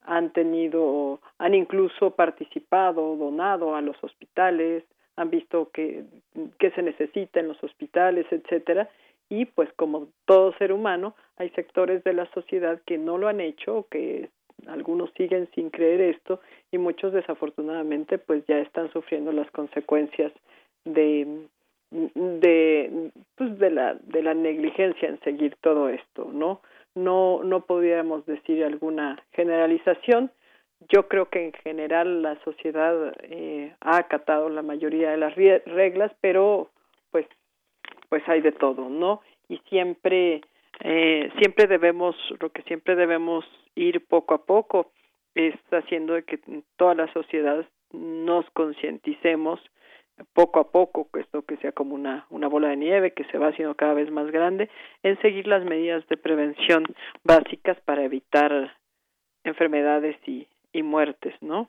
han tenido han incluso participado, donado a los hospitales, han visto que que se necesita en los hospitales, etcétera, y pues como todo ser humano, hay sectores de la sociedad que no lo han hecho, que algunos siguen sin creer esto y muchos desafortunadamente pues ya están sufriendo las consecuencias de de pues de la de la negligencia en seguir todo esto no no no podríamos decir alguna generalización. Yo creo que en general la sociedad eh, ha acatado la mayoría de las reglas pero pues pues hay de todo no y siempre eh, siempre debemos lo que siempre debemos ir poco a poco es haciendo de que toda la sociedad nos concienticemos poco a poco, esto que sea como una, una bola de nieve que se va haciendo cada vez más grande, en seguir las medidas de prevención básicas para evitar enfermedades y, y muertes, ¿no?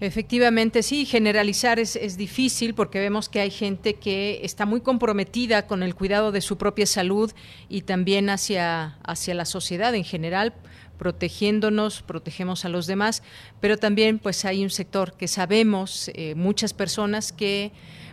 Efectivamente, sí, generalizar es, es, difícil porque vemos que hay gente que está muy comprometida con el cuidado de su propia salud y también hacia, hacia la sociedad en general protegiéndonos, protegemos a los demás, pero también pues hay un sector que sabemos, eh, muchas personas que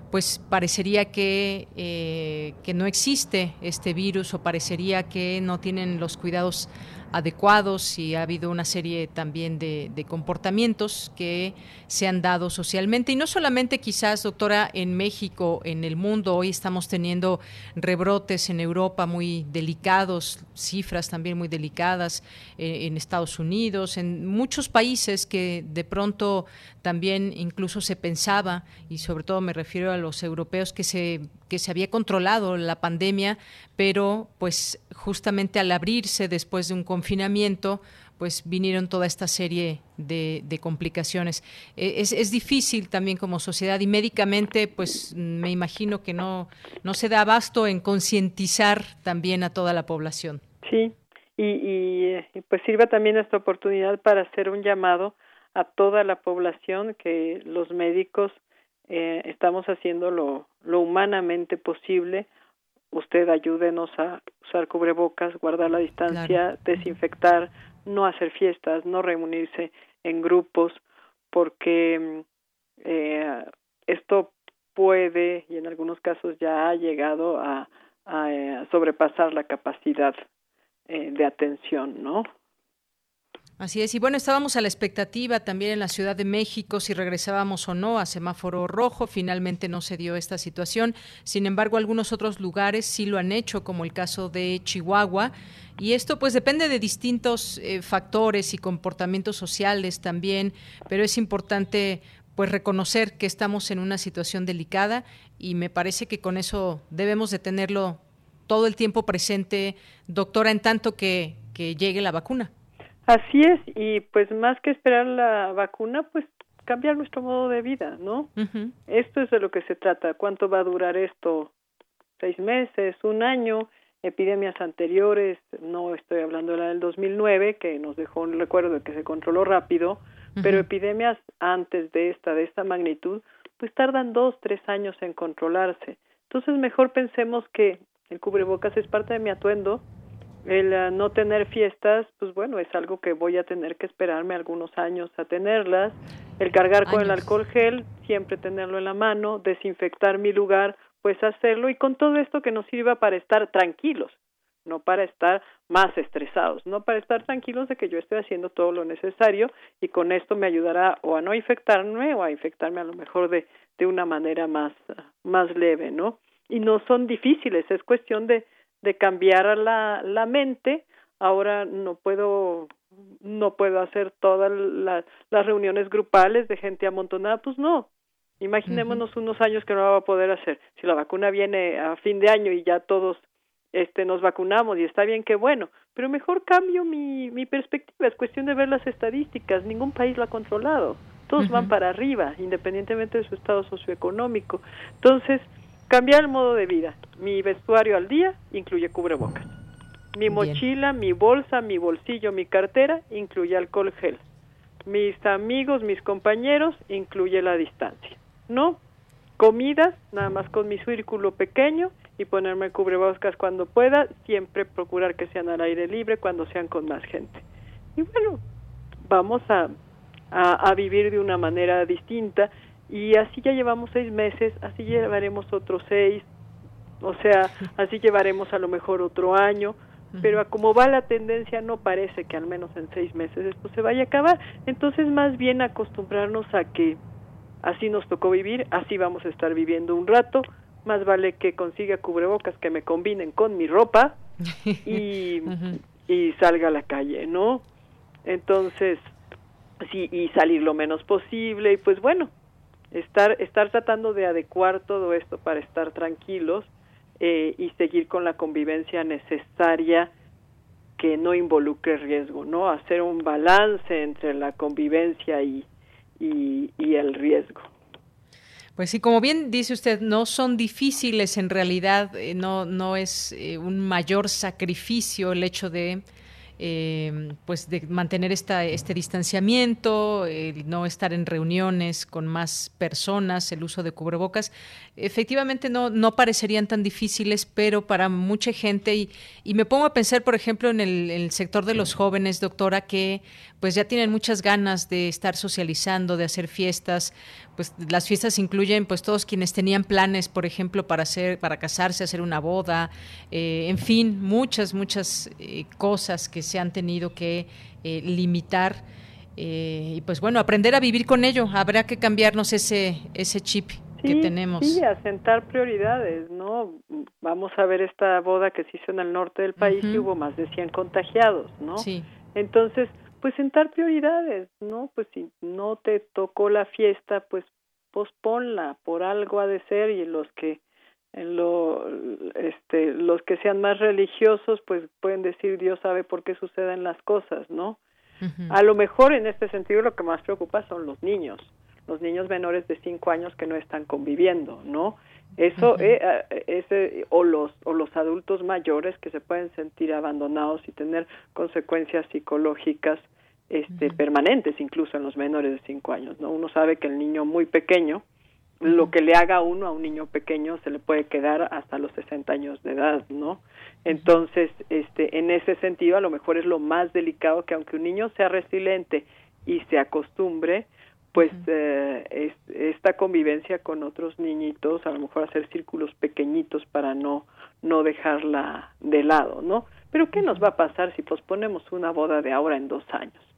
pues parecería que, eh, que no existe este virus o parecería que no tienen los cuidados adecuados y ha habido una serie también de, comportamientos que se han dado socialmente. Y no solamente quizás, doctora, en México, en el mundo, hoy estamos teniendo rebrotes en Europa muy delicados, cifras también muy delicadas eh, en Estados Unidos, en muchos países que de pronto también incluso se pensaba, y sobre todo me refiero a los europeos, que se que se había controlado la pandemia, pero pues justamente al abrirse después de un confinamiento, pues vinieron toda esta serie de, complicaciones. E, es, es, difícil también como sociedad y médicamente, pues me imagino que no, no se da abasto en concientizar también a toda la población. Sí, y, y, pues sirva también esta oportunidad para hacer un llamado a toda la población que los médicos eh, estamos haciendo lo, lo humanamente posible. Usted ayúdenos a usar cubrebocas, guardar la distancia, desinfectar, no hacer fiestas, no reunirse en grupos, porque eh, esto puede y en algunos casos ya ha llegado a, a, eh, sobrepasar la capacidad eh, de atención, ¿no? Así es, y bueno, estábamos a la expectativa también en la Ciudad de México si regresábamos o no a semáforo rojo, finalmente no se dio esta situación, sin embargo algunos otros lugares sí lo han hecho, como el caso de Chihuahua, y esto pues depende de distintos eh, factores y comportamientos sociales también, pero es importante pues reconocer que estamos en una situación delicada y me parece que con eso debemos de tenerlo todo el tiempo presente, doctora, en tanto que, que llegue la vacuna. Así es, y pues más que esperar la vacuna, pues cambiar nuestro modo de vida, ¿no? Esto es de lo que se trata. ¿Cuánto va a durar esto? ¿Seis meses? ¿Un año? Epidemias anteriores, no estoy hablando de la del 2009, que nos dejó un recuerdo de que se controló rápido, pero epidemias antes de esta, de esta magnitud, pues tardan dos, tres años en controlarse. Entonces mejor pensemos que el cubrebocas es parte de mi atuendo, el eh, no tener fiestas, pues bueno, es algo que voy a tener que esperarme algunos años a tenerlas. El cargar con el alcohol gel, siempre tenerlo en la mano, desinfectar mi lugar, pues hacerlo y con todo esto que nos sirva para estar tranquilos, no para estar más estresados, no para estar tranquilos de que yo estoy haciendo todo lo necesario y con esto me ayudará o a no infectarme o a infectarme a lo mejor de, de una manera más, más leve, ¿no? Y no son difíciles, es cuestión de, de cambiar la, la mente. Ahora no puedo no puedo hacer todas las reuniones grupales de gente amontonada, pues no. Imaginémonos unos años que no va a poder hacer. Si la vacuna viene a fin de año y ya todos este nos vacunamos y está bien que bueno, pero mejor cambio mi, mi perspectiva, es cuestión de ver las estadísticas, ningún país lo ha controlado, todos van para arriba, independientemente de su estado socioeconómico. Entonces, Cambiar el modo de vida. Mi vestuario al día incluye cubrebocas. Mi mochila, mi bolsa, mi bolsillo, mi cartera incluye alcohol gel. Mis amigos, mis compañeros incluye la distancia. ¿No? Comidas, nada más con mi círculo pequeño y ponerme cubrebocas cuando pueda, siempre procurar que sean al aire libre cuando sean con más gente. Y bueno, vamos a, a, a vivir de una manera distinta y así ya llevamos seis meses, así llevaremos otros seis, o sea, así llevaremos a lo mejor otro año, pero a como va la tendencia no parece que al menos en seis meses esto se vaya a acabar, entonces más bien acostumbrarnos a que así nos tocó vivir, así vamos a estar viviendo un rato, más vale que consiga cubrebocas que me combinen con mi ropa y, y salga a la calle, ¿no? Entonces, sí, y salir lo menos posible, y pues bueno, estar, estar tratando de adecuar todo esto para estar tranquilos eh, y seguir con la convivencia necesaria que no involucre riesgo, ¿no? Hacer un balance entre la convivencia y, y, el riesgo. Pues sí, como bien dice usted, no son difíciles en realidad, eh, no, no es eh, un mayor sacrificio el hecho de eh, pues de mantener esta, este distanciamiento, el no estar en reuniones con más personas, el uso de cubrebocas, efectivamente no, no parecerían tan difíciles, pero para mucha gente, y, y me pongo a pensar, por ejemplo, en el, el, sector de los jóvenes, doctora, que pues ya tienen muchas ganas de estar socializando, de hacer fiestas, pues las fiestas incluyen pues todos quienes tenían planes, por ejemplo, para hacer, para casarse, hacer una boda, eh, en fin, muchas, muchas eh, cosas que se han tenido que eh, limitar. y pues bueno, aprender a vivir con ello. Habrá que cambiarnos ese, ese chip que tenemos. Sí, asentar prioridades, ¿no? Vamos a ver esta boda que se hizo en el norte del país y hubo más de 100 contagiados, ¿no? Sí. Entonces, pues sentar prioridades, ¿no? Pues si no te tocó la fiesta, pues posponla, por algo ha de ser y los que en lo este los que sean más religiosos pues pueden decir Dios sabe por qué suceden las cosas, ¿no? A lo mejor en este sentido lo que más preocupa son los niños, los niños menores de cinco años que no están conviviendo, ¿no? Eso eh, ese o los o los adultos mayores que se pueden sentir abandonados y tener consecuencias psicológicas este permanentes incluso en los menores de cinco años, ¿no? Uno sabe que el niño muy pequeño lo que le haga uno a un niño pequeño se le puede quedar hasta los 60 años de edad, ¿no? Entonces, este, en ese sentido, a lo mejor es lo más delicado que aunque un niño sea resiliente y se acostumbre, pues eh, esta convivencia con otros niñitos, a lo mejor hacer círculos pequeñitos para no no dejarla de lado, ¿no? Pero ¿qué nos va a pasar si posponemos una boda de ahora en dos años?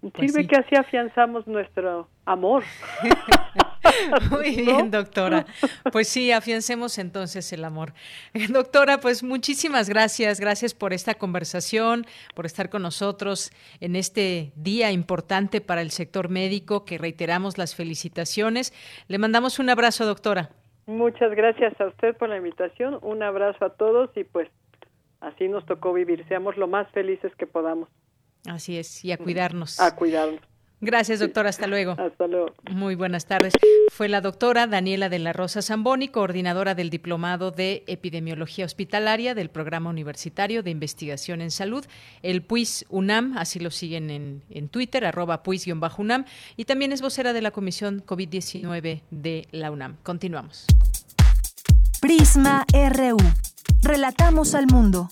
Pues Sirve que así afianzamos nuestro amor. Muy bien, doctora. Pues sí, afiancemos entonces el amor. Doctora, pues muchísimas gracias. Gracias por esta conversación, por estar con nosotros en este día importante para el sector médico, que reiteramos las felicitaciones. Le mandamos un abrazo, doctora. Muchas gracias a usted por la invitación. Un abrazo a todos y pues así nos tocó vivir. Seamos lo más felices que podamos. Así es, y a cuidarnos. A cuidarnos. Gracias, doctora. Hasta luego. Hasta luego. Muy buenas tardes. Fue la doctora Daniela de la Rosa Zamboni, coordinadora del Diplomado de Epidemiología Hospitalaria del Programa Universitario de Investigación en Salud, el PUIS UNAM, así lo siguen en, en Twitter, arroba PUIS-UNAM, y también es vocera de la Comisión COVID-19 de la UNAM. Continuamos. Prisma RU. Relatamos al mundo.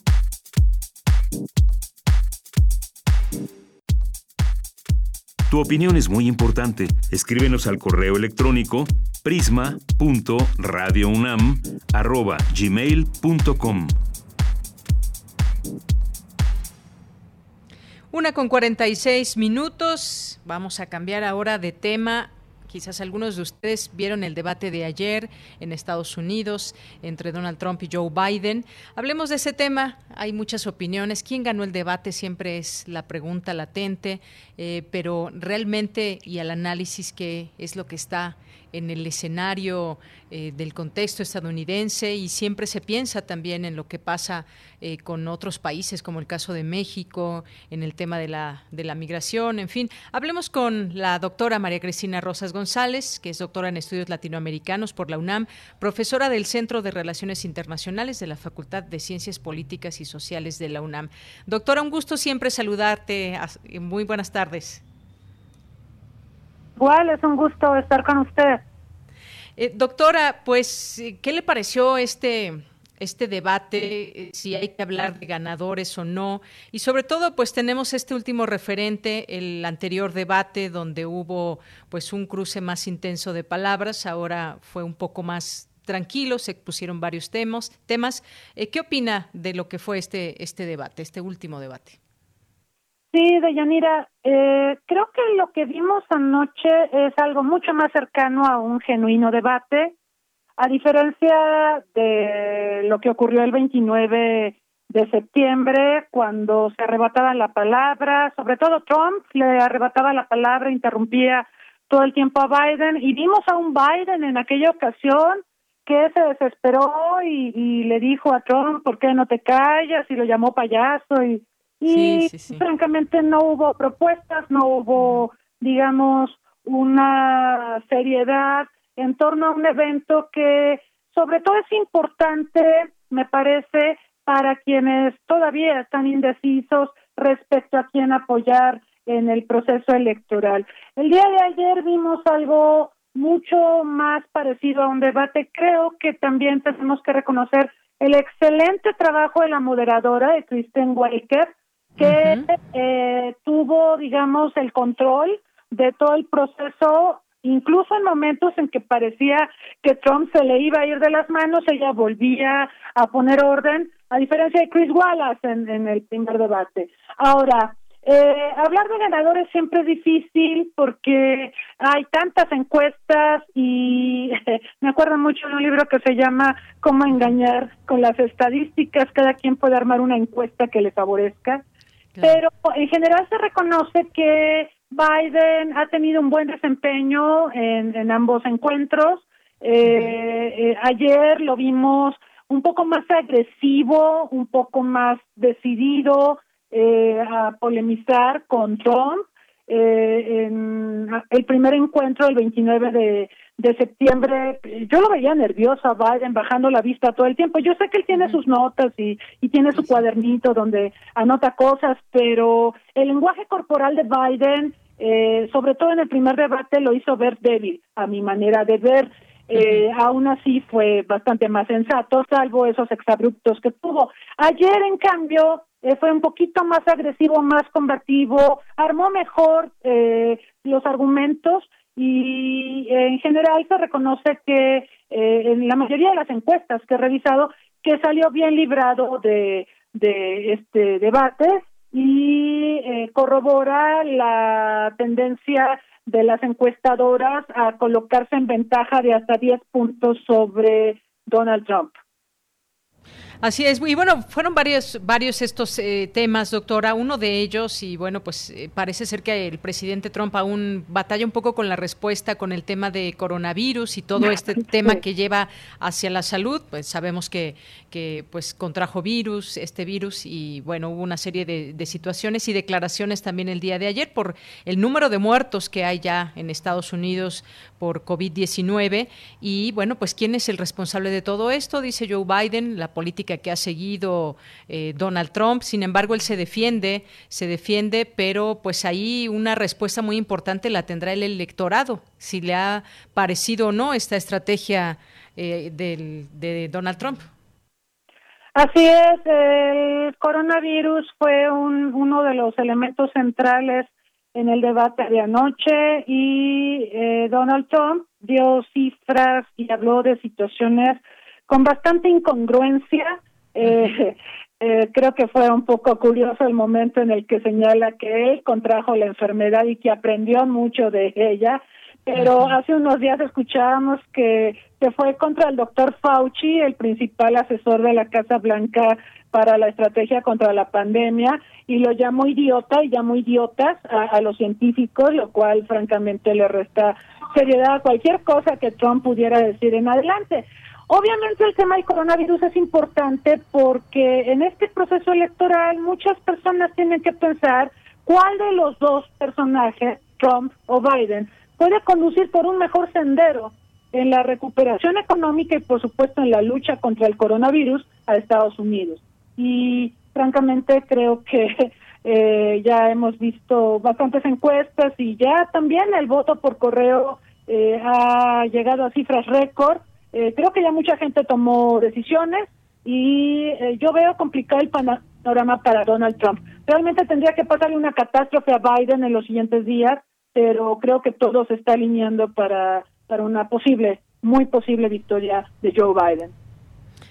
Tu opinión es muy importante. Escríbenos al correo electrónico prisma.radiounam@gmail.com. Una con 46 minutos. Vamos a cambiar ahora de tema Quizás algunos de ustedes vieron el debate de ayer en Estados Unidos entre Donald Trump y Joe Biden. Hablemos de ese tema. Hay muchas opiniones. ¿Quién ganó el debate? Siempre es la pregunta latente, eh, pero realmente y al análisis que es lo que está en el escenario eh, del contexto estadounidense y siempre se piensa también en lo que pasa eh, con otros países, como el caso de México, en el tema de la, de la migración, en fin. Hablemos con la doctora María Cristina Rosas González, que es doctora en estudios latinoamericanos por la UNAM, profesora del Centro de Relaciones Internacionales de la Facultad de Ciencias Políticas y Sociales de la UNAM. Doctora, un gusto siempre saludarte. Muy buenas tardes. Igual, es un gusto estar con usted. Eh, doctora, pues, ¿qué le pareció este, este debate, eh, si hay que hablar de ganadores o no? Y sobre todo, pues tenemos este último referente, el anterior debate donde hubo pues un cruce más intenso de palabras, ahora fue un poco más tranquilo, se pusieron varios temas. temas. Eh, ¿Qué opina de lo que fue este, este debate, este último debate? Sí, Deyanira, eh, creo que lo que vimos anoche es algo mucho más cercano a un genuino debate, a diferencia de lo que ocurrió el 29 de septiembre, cuando se arrebataba la palabra, sobre todo Trump le arrebataba la palabra, interrumpía todo el tiempo a Biden, y vimos a un Biden en aquella ocasión que se desesperó y, y le dijo a Trump, ¿por qué no te callas? Y lo llamó payaso y y francamente no hubo propuestas, no hubo, digamos, una seriedad en torno a un evento que sobre todo es importante, me parece, para quienes todavía están indecisos respecto a quién apoyar en el proceso electoral. El día de ayer vimos algo mucho más parecido a un debate. Creo que también tenemos que reconocer el excelente trabajo de la moderadora, de Kristen Walker, que eh, tuvo, digamos, el control de todo el proceso, incluso en momentos en que parecía que Trump se le iba a ir de las manos, ella volvía a poner orden, a diferencia de Chris Wallace en, en el primer debate. Ahora, eh, hablar de ganadores siempre es difícil porque hay tantas encuestas y me acuerdo mucho de un libro que se llama Cómo engañar con las estadísticas. Cada quien puede armar una encuesta que le favorezca. Pero en general se reconoce que Biden ha tenido un buen desempeño en, ambos encuentros. Eh, eh, ayer lo vimos un poco más agresivo, un poco más decidido, eh, a polemizar con Trump. Eh, en el primer encuentro el 29 de, de septiembre, yo lo veía nervioso a Biden, bajando la vista todo el tiempo. Yo sé que él tiene sus notas y, y tiene su cuadernito donde anota cosas, pero el lenguaje corporal de Biden, eh, sobre todo en el primer debate, lo hizo ver débil, a mi manera de ver. Eh, aún así fue bastante más sensato, salvo esos exabruptos que tuvo. Ayer, en cambio, eh, fue un poquito más agresivo, más combativo, armó mejor eh, los argumentos y en general se reconoce que eh, en la mayoría de las encuestas que he revisado que salió bien librado de, de este debate y eh, corrobora la tendencia de las encuestadoras a colocarse en ventaja de hasta 10 puntos sobre Donald Trump. Así es, y bueno, fueron varios, varios estos eh, temas, doctora. Uno de ellos, y bueno, pues eh, parece ser que el presidente Trump aún batalla un poco con la respuesta con el tema de coronavirus y todo este tema que lleva hacia la salud. Pues sabemos que, que pues contrajo virus, este virus, y bueno, hubo una serie de, de situaciones y declaraciones también el día de ayer por el número de muertos que hay ya en Estados Unidos por COVID-19. Y bueno, pues quién es el responsable de todo esto, dice Joe Biden, la política que ha seguido eh, Donald Trump. Sin embargo, él se defiende, se defiende, pero pues ahí una respuesta muy importante la tendrá el electorado, si le ha parecido o no esta estrategia eh, del, de Donald Trump. Así es, el coronavirus fue un, uno de los elementos centrales en el debate de anoche y eh, Donald Trump dio cifras y habló de situaciones con bastante incongruencia. Eh, eh, creo que fue un poco curioso el momento en el que señala que él contrajo la enfermedad y que aprendió mucho de ella, pero hace unos días escuchábamos que se fue contra el doctor Fauci, el principal asesor de la Casa Blanca para la estrategia contra la pandemia, y lo llamó idiota y llamó idiotas a, a los científicos, lo cual francamente le resta seriedad a cualquier cosa que Trump pudiera decir en adelante. Obviamente el tema del coronavirus es importante porque en este proceso electoral muchas personas tienen que pensar cuál de los dos personajes, Trump o Biden, puede conducir por un mejor sendero en la recuperación económica y por supuesto en la lucha contra el coronavirus a Estados Unidos. Y francamente creo que eh, ya hemos visto bastantes encuestas y ya también el voto por correo eh, ha llegado a cifras récord eh, creo que ya mucha gente tomó decisiones y eh, yo veo complicado el panorama para Donald Trump. Realmente tendría que pasarle una catástrofe a Biden en los siguientes días, pero creo que todo se está alineando para, para una posible, muy posible victoria de Joe Biden.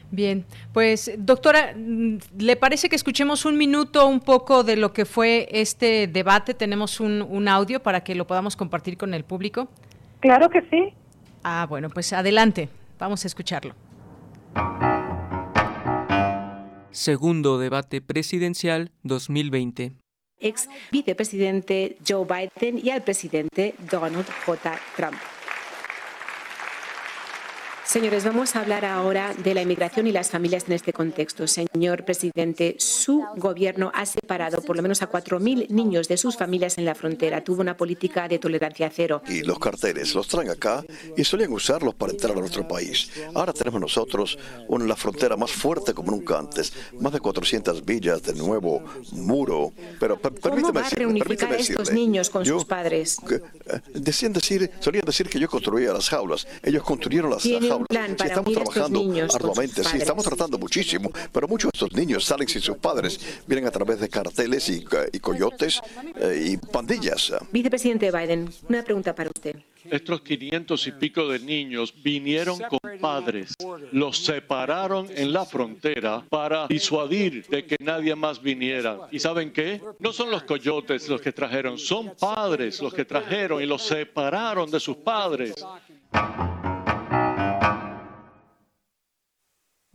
Bien, pues doctora, ¿le parece que escuchemos un minuto un poco de lo que fue este debate? Tenemos un, un audio para que lo podamos compartir con el público. Claro que sí. Ah, bueno, pues adelante. Vamos a escucharlo. Segundo debate presidencial 2020. Ex vicepresidente Joe Biden y al presidente Donald J. Trump. Señores, vamos a hablar ahora de la inmigración y las familias en este contexto. Señor presidente, su gobierno ha separado por lo menos a 4.000 niños de sus familias en la frontera. Tuvo una política de tolerancia cero. Y los carteles los traen acá y solían usarlos para entrar a nuestro país. Ahora tenemos nosotros una, la frontera más fuerte como nunca antes. Más de 400 villas de nuevo muro. Pero per, ¿Cómo va a reunificar a estos niños con sus padres? Eh, decían decir, solían decir que yo construía las jaulas. Ellos construyeron las jaulas plan para estamos trabajando niños arduamente, sí, estamos tratando muchísimo, pero muchos de estos niños salen sin sus padres, vienen a través de carteles y, y coyotes eh, y pandillas. Vicepresidente Biden, una pregunta para usted. Estos 500 y pico de niños vinieron con padres, los separaron en la frontera para disuadir de que nadie más viniera. ¿Y saben qué? No son los coyotes los que trajeron, son padres los que trajeron y los separaron de sus padres.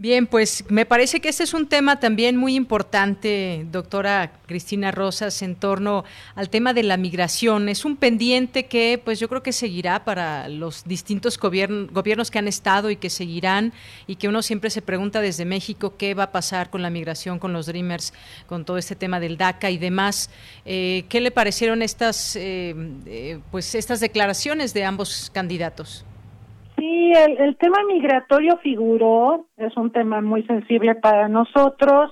Bien, pues me parece que este es un tema también muy importante, doctora Cristina Rosas, en torno al tema de la migración. Es un pendiente que pues yo creo que seguirá para los distintos gobiernos que han estado y que seguirán y que uno siempre se pregunta desde México qué va a pasar con la migración, con los Dreamers, con todo este tema del DACA y demás. Eh, ¿Qué le parecieron estas, eh, eh, pues estas declaraciones de ambos candidatos? Sí, el, tema migratorio figuró, es un tema muy sensible para nosotros,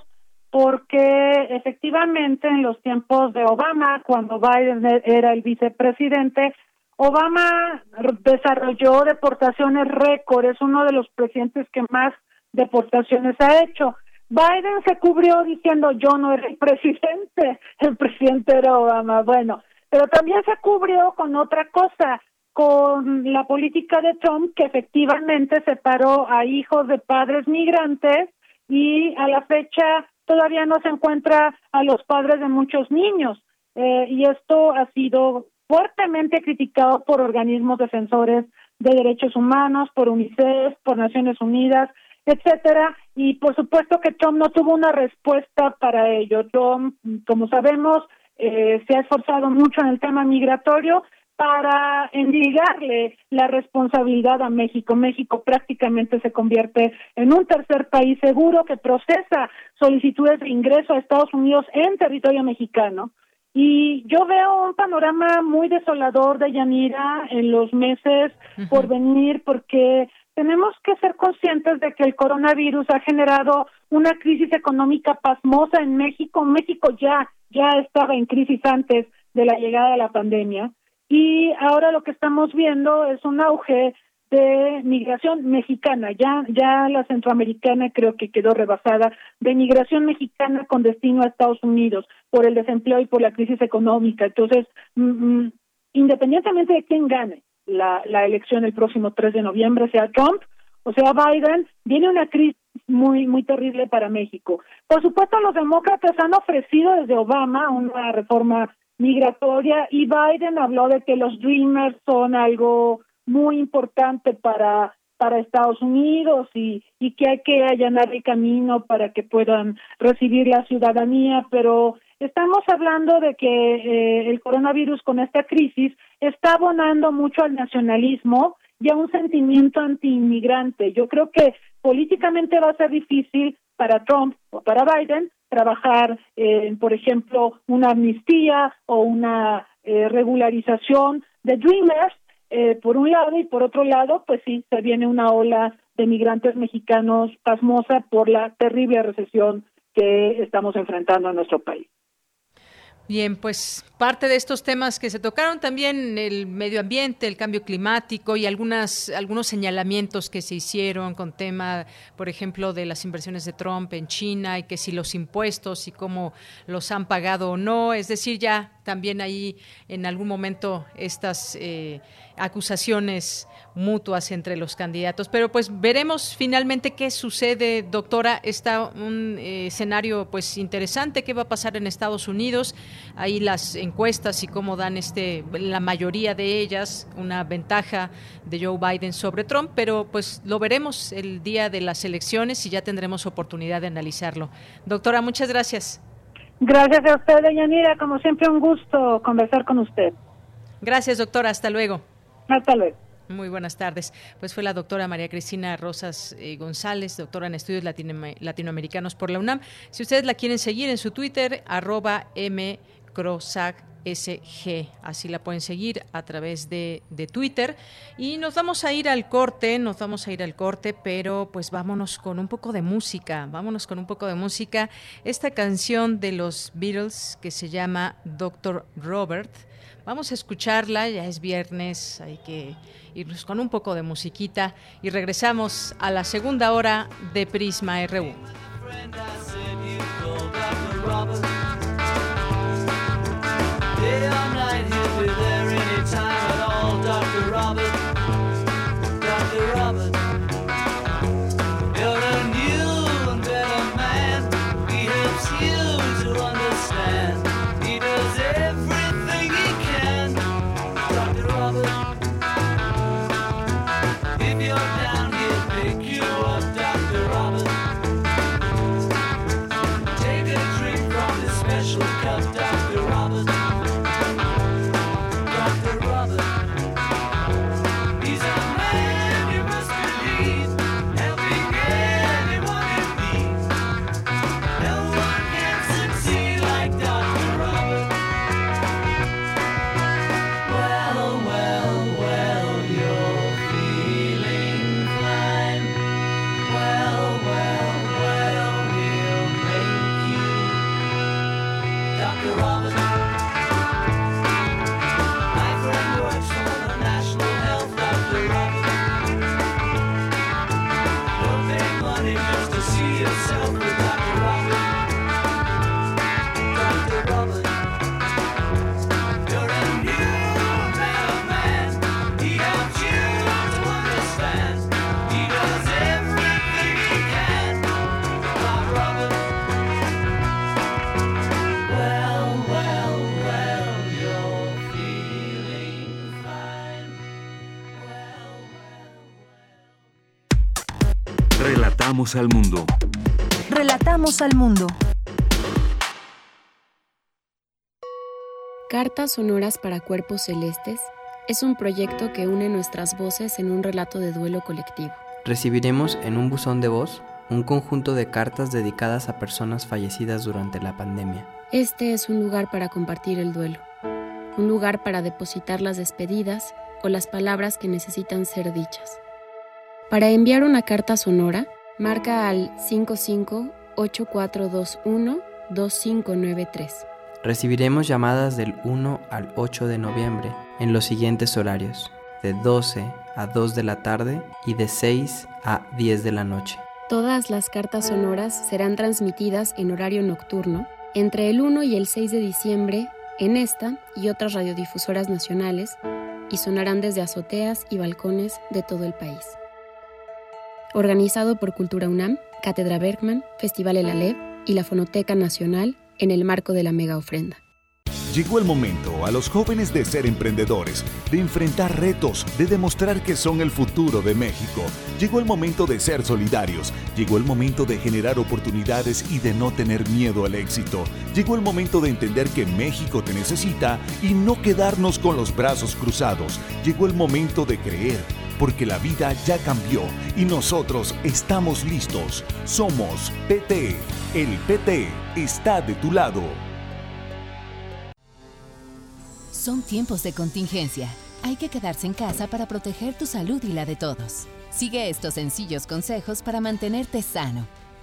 porque efectivamente en los tiempos de Obama, cuando Biden e, era el vicepresidente, Obama desarrolló deportaciones récord, es uno de los presidentes que más deportaciones ha hecho. Biden se cubrió diciendo yo no era el presidente, el presidente era Obama. Bueno, pero también se cubrió con otra cosa con la política de Trump que efectivamente separó a hijos de padres migrantes y a la fecha todavía no se encuentra a los padres de muchos niños eh, y esto ha sido fuertemente criticado por organismos defensores de derechos humanos, por UNICEF, por Naciones Unidas, etcétera, y por supuesto que Trump no tuvo una respuesta para ello. Trump, como sabemos, eh, se ha esforzado mucho en el tema migratorio, para endilgarle la responsabilidad a México. México prácticamente se convierte en un tercer país seguro que procesa solicitudes de ingreso a Estados Unidos en territorio mexicano. Y yo veo un panorama muy desolador de Yanira en los meses por venir porque tenemos que ser conscientes de que el coronavirus ha generado una crisis económica pasmosa en México. México ya ya estaba en crisis antes de la llegada de la pandemia y ahora lo que estamos viendo es un auge de migración mexicana, ya ya la centroamericana creo que quedó rebasada, de migración mexicana con destino a Estados Unidos por el desempleo y por la crisis económica. Entonces, mm, mm, independientemente de quién gane la, la elección el próximo 3 de noviembre, sea Trump o sea Biden, viene una crisis muy muy terrible para México. Por supuesto, los demócratas han ofrecido desde Obama una reforma migratoria y Biden habló de que los Dreamers son algo muy importante para para Estados Unidos y, y que hay que allanar el camino para que puedan recibir la ciudadanía, pero estamos hablando de que eh, el coronavirus con esta crisis está abonando mucho al nacionalismo y a un sentimiento antiinmigrante. Yo creo que políticamente va a ser difícil para Trump o para Biden trabajar en, por ejemplo, una amnistía o una eh, regularización de Dreamers, eh, por un lado, y por otro lado, pues sí, se viene una ola de migrantes mexicanos pasmosa por la terrible recesión que estamos enfrentando en nuestro país. Bien, pues parte de estos temas que se tocaron también el medio ambiente, el cambio climático y algunas algunos señalamientos que se hicieron con tema, por ejemplo, de las inversiones de Trump en China y que si los impuestos y cómo los han pagado o no, es decir, ya también ahí en algún momento estas eh, acusaciones mutuas entre los candidatos. Pero pues veremos finalmente qué sucede, doctora. Está un eh, escenario pues interesante qué va a pasar en Estados Unidos. Ahí las encuestas y cómo dan este la mayoría de ellas una ventaja de Joe Biden sobre Trump, pero pues lo veremos el día de las elecciones y ya tendremos oportunidad de analizarlo. Doctora, muchas gracias. Gracias a usted, Yanira. Como siempre, un gusto conversar con usted. Gracias, doctora. Hasta luego. Muy buenas tardes. Pues fue la doctora María Cristina Rosas eh, González, doctora en estudios latinoamericanos por la UNAM. Si ustedes la quieren seguir en su Twitter, arroba SG. Así la pueden seguir a través de, de, Twitter. Y nos vamos a ir al corte, nos vamos a ir al corte, pero pues vámonos con un poco de música, vámonos con un poco de música. Esta canción de los Beatles que se llama Doctor Robert. Vamos a escucharla, ya es viernes, hay que irnos con un poco de musiquita y regresamos a la segunda hora de Prisma RU. Relatamos al mundo. Relatamos al mundo. Cartas sonoras para cuerpos celestes es un proyecto que une nuestras voces en un relato de duelo colectivo. Recibiremos en un buzón de voz un conjunto de cartas dedicadas a personas fallecidas durante la pandemia. Este es un lugar para compartir el duelo, un lugar para depositar las despedidas o las palabras que necesitan ser dichas. Para enviar una carta sonora, marca al 558421-2593. Recibiremos llamadas del 1 al 8 de noviembre en los siguientes horarios, de 12 a 2 de la tarde y de 6 a 10 de la noche. Todas las cartas sonoras serán transmitidas en horario nocturno entre el 1 y el 6 de diciembre en esta y otras radiodifusoras nacionales y sonarán desde azoteas y balcones de todo el país. Organizado por Cultura UNAM, Cátedra Bergman, Festival El Alep y la Fonoteca Nacional en el marco de la mega ofrenda. Llegó el momento a los jóvenes de ser emprendedores, de enfrentar retos, de demostrar que son el futuro de México. Llegó el momento de ser solidarios, llegó el momento de generar oportunidades y de no tener miedo al éxito. Llegó el momento de entender que México te necesita y no quedarnos con los brazos cruzados. Llegó el momento de creer, porque la vida ya cambió y nosotros estamos listos. Somos PT. El PT está de tu lado. Son tiempos de contingencia. Hay que quedarse en casa para proteger tu salud y la de todos. Sigue estos sencillos consejos para mantenerte sano.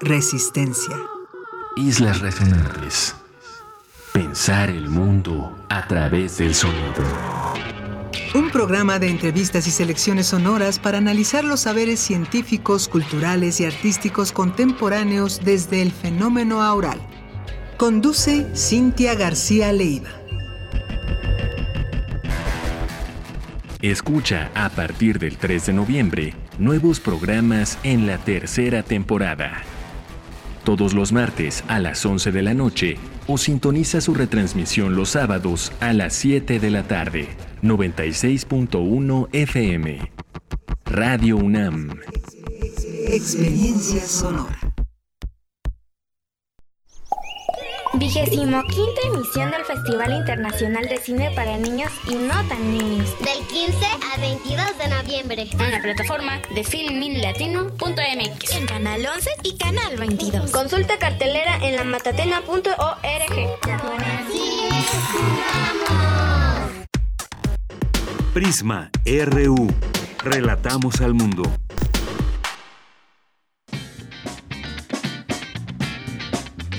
resistencia. Islas Resonantes. Pensar el mundo a través del sonido. Un programa de entrevistas y selecciones sonoras para analizar los saberes científicos, culturales y artísticos contemporáneos desde el fenómeno aural. Conduce Cintia García Leiva. Escucha a partir del 3 de noviembre nuevos programas en la tercera temporada. Todos los martes a las 11 de la noche o sintoniza su retransmisión los sábados a las 7 de la tarde. 96.1 FM. Radio UNAM. Experiencia sonora. Vigésimo quinta emisión del Festival Internacional de Cine para Niños y No Tan Niños. Del 15 al 22 de noviembre. En la plataforma de filminlatino.mx. En Canal 11 y Canal 22. Consulta cartelera en la matatena.org. Prisma RU. Relatamos al mundo.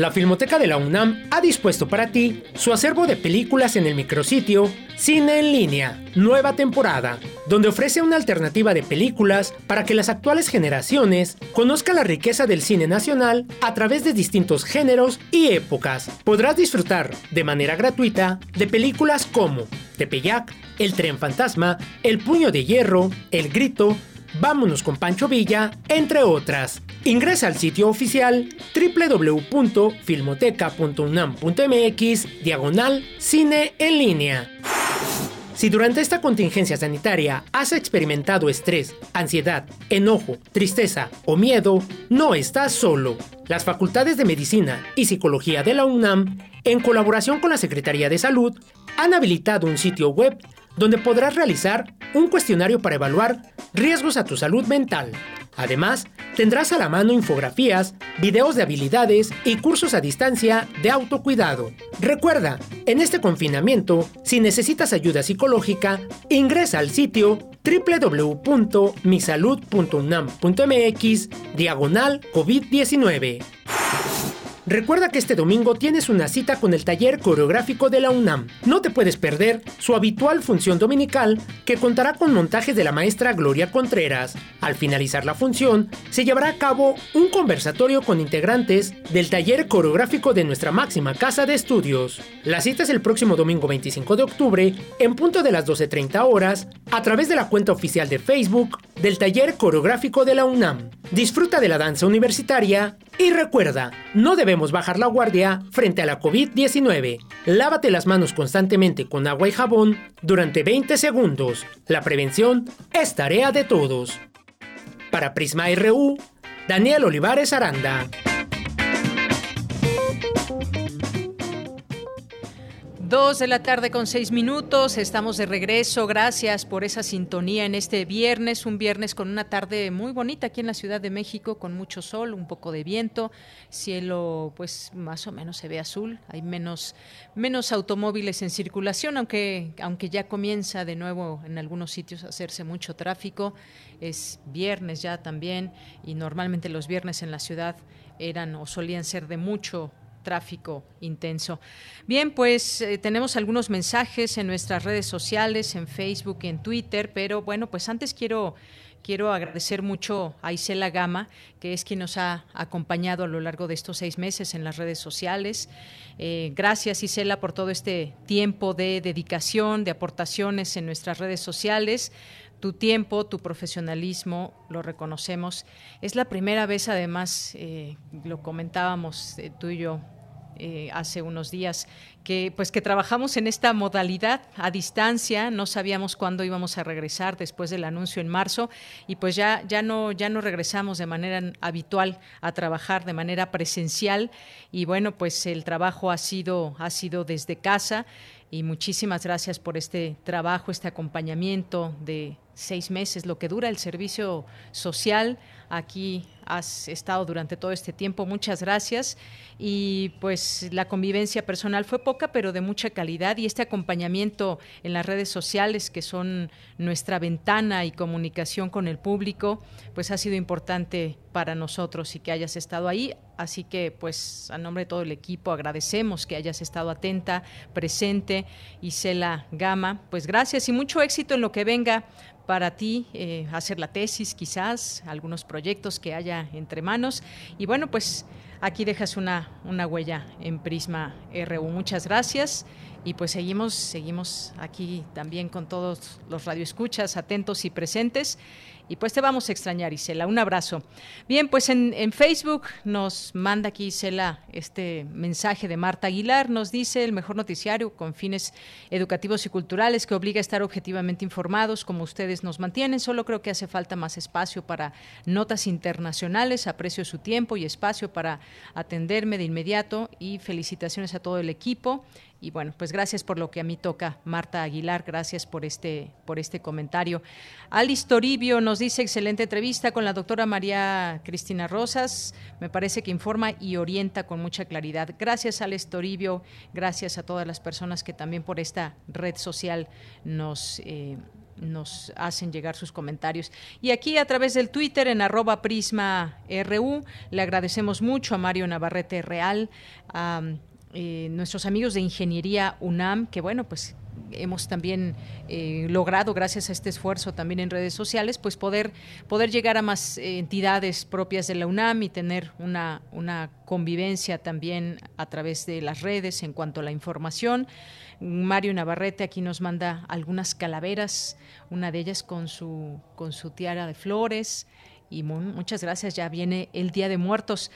La Filmoteca de la UNAM ha dispuesto para ti su acervo de películas en el micrositio Cine en línea, nueva temporada, donde ofrece una alternativa de películas para que las actuales generaciones conozcan la riqueza del cine nacional a través de distintos géneros y épocas. Podrás disfrutar de manera gratuita de películas como Tepeyac, El tren fantasma, El puño de hierro, El grito, Vámonos con Pancho Villa, entre otras. Ingresa al sitio oficial www.filmoteca.unam.mx diagonal cine en línea. Si durante esta contingencia sanitaria has experimentado estrés, ansiedad, enojo, tristeza o miedo, no estás solo. Las facultades de Medicina y Psicología de la UNAM, en colaboración con la Secretaría de Salud, han habilitado un sitio web donde podrás realizar un cuestionario para evaluar riesgos a tu salud mental. Además, tendrás a la mano infografías, videos de habilidades y cursos a distancia de autocuidado. Recuerda, en este confinamiento, si necesitas ayuda psicológica, ingresa al sitio www.misalud.unam.mx diagonal COVID-19. Recuerda que este domingo tienes una cita con el taller coreográfico de la UNAM. No te puedes perder su habitual función dominical que contará con montajes de la maestra Gloria Contreras. Al finalizar la función, se llevará a cabo un conversatorio con integrantes del taller coreográfico de nuestra máxima casa de estudios. La cita es el próximo domingo 25 de octubre, en punto de las 12.30 horas, a través de la cuenta oficial de Facebook del taller coreográfico de la UNAM. Disfruta de la danza universitaria y recuerda, no debemos bajar la guardia frente a la COVID-19. Lávate las manos constantemente con agua y jabón durante 20 segundos. La prevención es tarea de todos. Para Prisma RU, Daniel Olivares Aranda. Dos de la tarde con seis minutos, estamos de regreso. Gracias por esa sintonía en este viernes, un viernes con una tarde muy bonita aquí en la Ciudad de México, con mucho sol, un poco de viento, cielo pues más o menos se ve azul, hay menos, menos automóviles en circulación, aunque, aunque ya comienza de nuevo en algunos sitios a hacerse mucho tráfico. Es viernes ya también y normalmente los viernes en la ciudad eran o solían ser de mucho tráfico intenso. Bien, pues eh, tenemos algunos mensajes en nuestras redes sociales, en Facebook en Twitter, pero bueno, pues antes quiero quiero agradecer mucho a Isela Gama, que es quien nos ha acompañado a lo largo de estos seis meses en las redes sociales. Eh, gracias, Isela, por todo este tiempo de dedicación, de aportaciones en nuestras redes sociales tu tiempo, tu profesionalismo, lo reconocemos. Es la primera vez, además, eh, lo comentábamos eh, tú y yo eh, hace unos días, que pues que trabajamos en esta modalidad a distancia, no sabíamos cuándo íbamos a regresar después del anuncio en marzo y pues ya ya no ya no regresamos de manera habitual a trabajar de manera presencial. Y bueno, pues el trabajo ha sido ha sido desde casa. Y muchísimas gracias por este trabajo, este acompañamiento de seis meses, lo que dura el servicio social. Aquí has estado durante todo este tiempo. Muchas gracias. Y pues la convivencia personal fue poca, pero de mucha calidad. Y este acompañamiento en las redes sociales, que son nuestra ventana y comunicación con el público, pues ha sido importante para nosotros y que hayas estado ahí. Así que, pues, a nombre de todo el equipo, agradecemos que hayas estado atenta, presente. Isela Gama, pues gracias y mucho éxito en lo que venga para ti eh, hacer la tesis, quizás, algunos proyectos que haya entre manos. Y bueno, pues aquí dejas una, una huella en Prisma RU. Muchas gracias. Y pues seguimos, seguimos aquí también con todos los radioescuchas atentos y presentes. Y pues te vamos a extrañar, Isela. Un abrazo. Bien, pues en, Facebook nos manda aquí Isela este mensaje de Marta Aguilar. Nos dice el mejor noticiario con fines educativos y culturales que obliga a estar objetivamente informados como ustedes nos mantienen. Solo creo que hace falta más espacio para notas internacionales. Aprecio su tiempo y espacio para atenderme de inmediato y felicitaciones a todo el equipo y bueno, pues gracias por lo que a mí toca, Marta Aguilar, gracias por este, por este comentario. Alice Toribio nos dice excelente entrevista con la doctora María Cristina Rosas, me parece que informa y orienta con mucha claridad. Gracias Alice Toribio, gracias a todas las personas que también por esta red social nos... Eh, nos hacen llegar sus comentarios. Y aquí a través del Twitter en arroba prisma RU, le agradecemos mucho a Mario Navarrete Real, eh, nuestros amigos de Ingeniería UNAM, que bueno, pues hemos también eh, logrado, gracias a este esfuerzo también en redes sociales, pues poder, poder llegar a más eh, entidades propias de la UNAM y tener una, una convivencia también a través de las redes en cuanto a la información. Mario Navarrete aquí nos manda algunas calaveras, una de ellas con su, con su tiara de flores. Y muchas gracias, ya viene el Día de Muertos.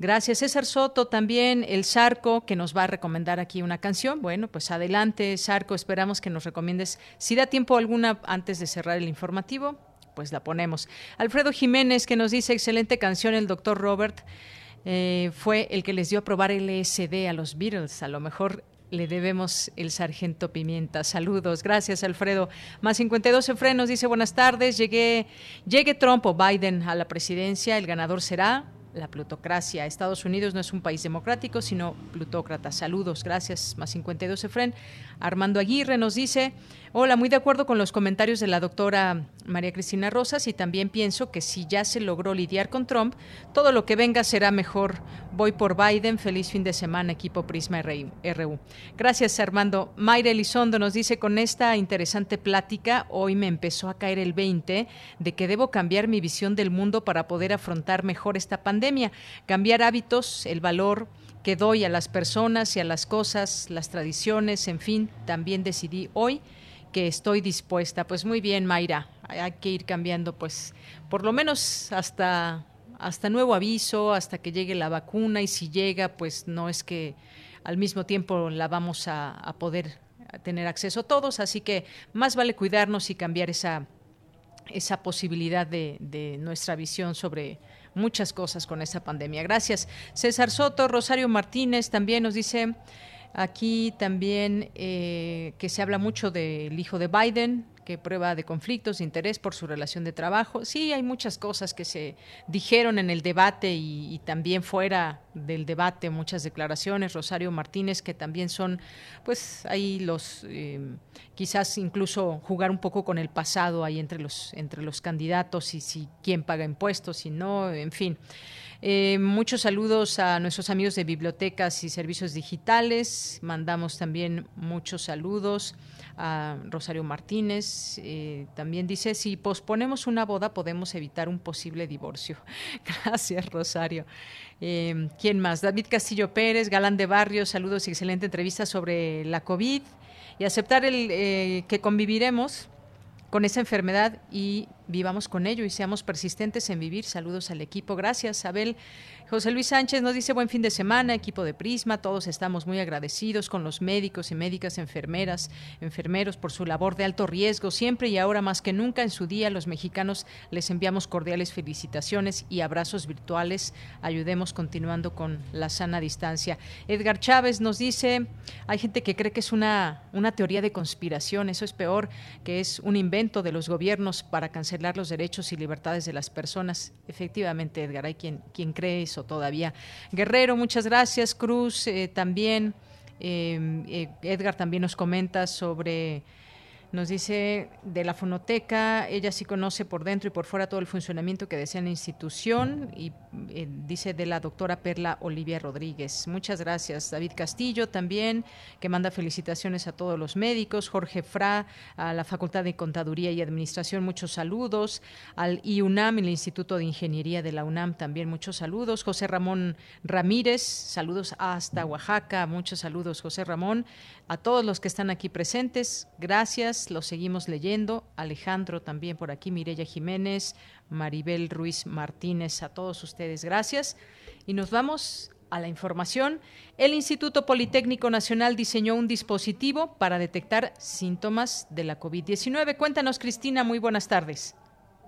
Gracias, César Soto. También el Sarco, que nos va a recomendar aquí una canción. Bueno, pues adelante, Sarco. Esperamos que nos recomiendes, si da tiempo alguna antes de cerrar el informativo, pues la ponemos. Alfredo Jiménez, que nos dice, excelente canción, el doctor Robert. Eh, fue el que les dio a probar LSD a los Beatles. A lo mejor le debemos el sargento Pimienta. Saludos, gracias Alfredo. Más 52 frenos dice buenas tardes. Llegué, llegue Trump o Biden a la presidencia, el ganador será la plutocracia. Estados Unidos no es un país democrático, sino plutócrata. Saludos, gracias. Más 52 Efren. Armando Aguirre nos dice, hola, muy de acuerdo con los comentarios de la doctora María Cristina Rosas y también pienso que si ya se logró lidiar con Trump, todo lo que venga será mejor. Voy por Biden. Feliz fin de semana, equipo Prisma RU. Gracias, Armando. Mayra Elizondo nos dice, con esta interesante plática, hoy me empezó a caer el 20 de que debo cambiar mi visión del mundo para poder afrontar mejor esta pandemia, cambiar hábitos, el valor que doy a las personas y a las cosas, las tradiciones, en fin, también decidí hoy que estoy dispuesta. Pues muy bien, Mayra, hay que ir cambiando, pues por lo menos hasta hasta nuevo aviso, hasta que llegue la vacuna y si llega, pues no es que al mismo tiempo la vamos a, poder tener acceso todos, así que más vale cuidarnos y cambiar esa esa posibilidad de, de nuestra visión sobre muchas cosas con esta pandemia. Gracias. César Soto, Rosario Martínez también nos dice aquí también eh, que se habla mucho del hijo de Biden, que prueba de conflictos de interés por su relación de trabajo. Sí, hay muchas cosas que se dijeron en el debate y, también fuera del debate, muchas declaraciones. Rosario Martínez, que también son, pues ahí los, eh, quizás incluso jugar un poco con el pasado ahí entre los, entre los candidatos y si quién paga impuestos, y no, en fin. Eh, muchos saludos a nuestros amigos de bibliotecas y servicios digitales. Mandamos también muchos saludos a Rosario Martínez. Eh, también dice, si posponemos una boda podemos evitar un posible divorcio. Gracias, Rosario. Eh, ¿Quién más? David Castillo Pérez, Galán de Barrio, saludos y excelente entrevista sobre la COVID y aceptar el eh, que conviviremos con esa enfermedad y vivamos con ello y seamos persistentes en vivir. Saludos al equipo. Gracias, Abel. José Luis Sánchez nos dice buen fin de semana, equipo de Prisma, todos estamos muy agradecidos con los médicos y médicas, enfermeras, enfermeros por su labor de alto riesgo. Siempre y ahora más que nunca en su día los mexicanos les enviamos cordiales felicitaciones y abrazos virtuales. Ayudemos continuando con la sana distancia. Edgar Chávez nos dice, hay gente que cree que es una, una teoría de conspiración, eso es peor, que es un invento de los gobiernos para cancelar los derechos y libertades de las personas. Efectivamente, Edgar, hay quien, quien cree eso todavía. Guerrero, muchas gracias. Cruz, eh, también. Eh, eh, Edgar también nos comenta sobre Nos dice de la fonoteca, ella sí conoce por dentro y por fuera todo el funcionamiento que desea la institución y eh, dice de la doctora Perla Olivia Rodríguez. Muchas gracias. David Castillo también, que manda felicitaciones a todos los médicos. Jorge Fra, a la Facultad de Contaduría y Administración, muchos saludos. Al IUNAM, el Instituto de Ingeniería de la UNAM, también muchos saludos. José Ramón Ramírez, saludos hasta Oaxaca. Muchos saludos, José Ramón. A todos los que están aquí presentes, gracias, los seguimos leyendo. Alejandro también por aquí, Mireya Jiménez, Maribel Ruiz Martínez, a todos ustedes, gracias. Y nos vamos a la información. El Instituto Politécnico Nacional diseñó un dispositivo para detectar síntomas de la COVID-19. Cuéntanos, Cristina, muy buenas tardes.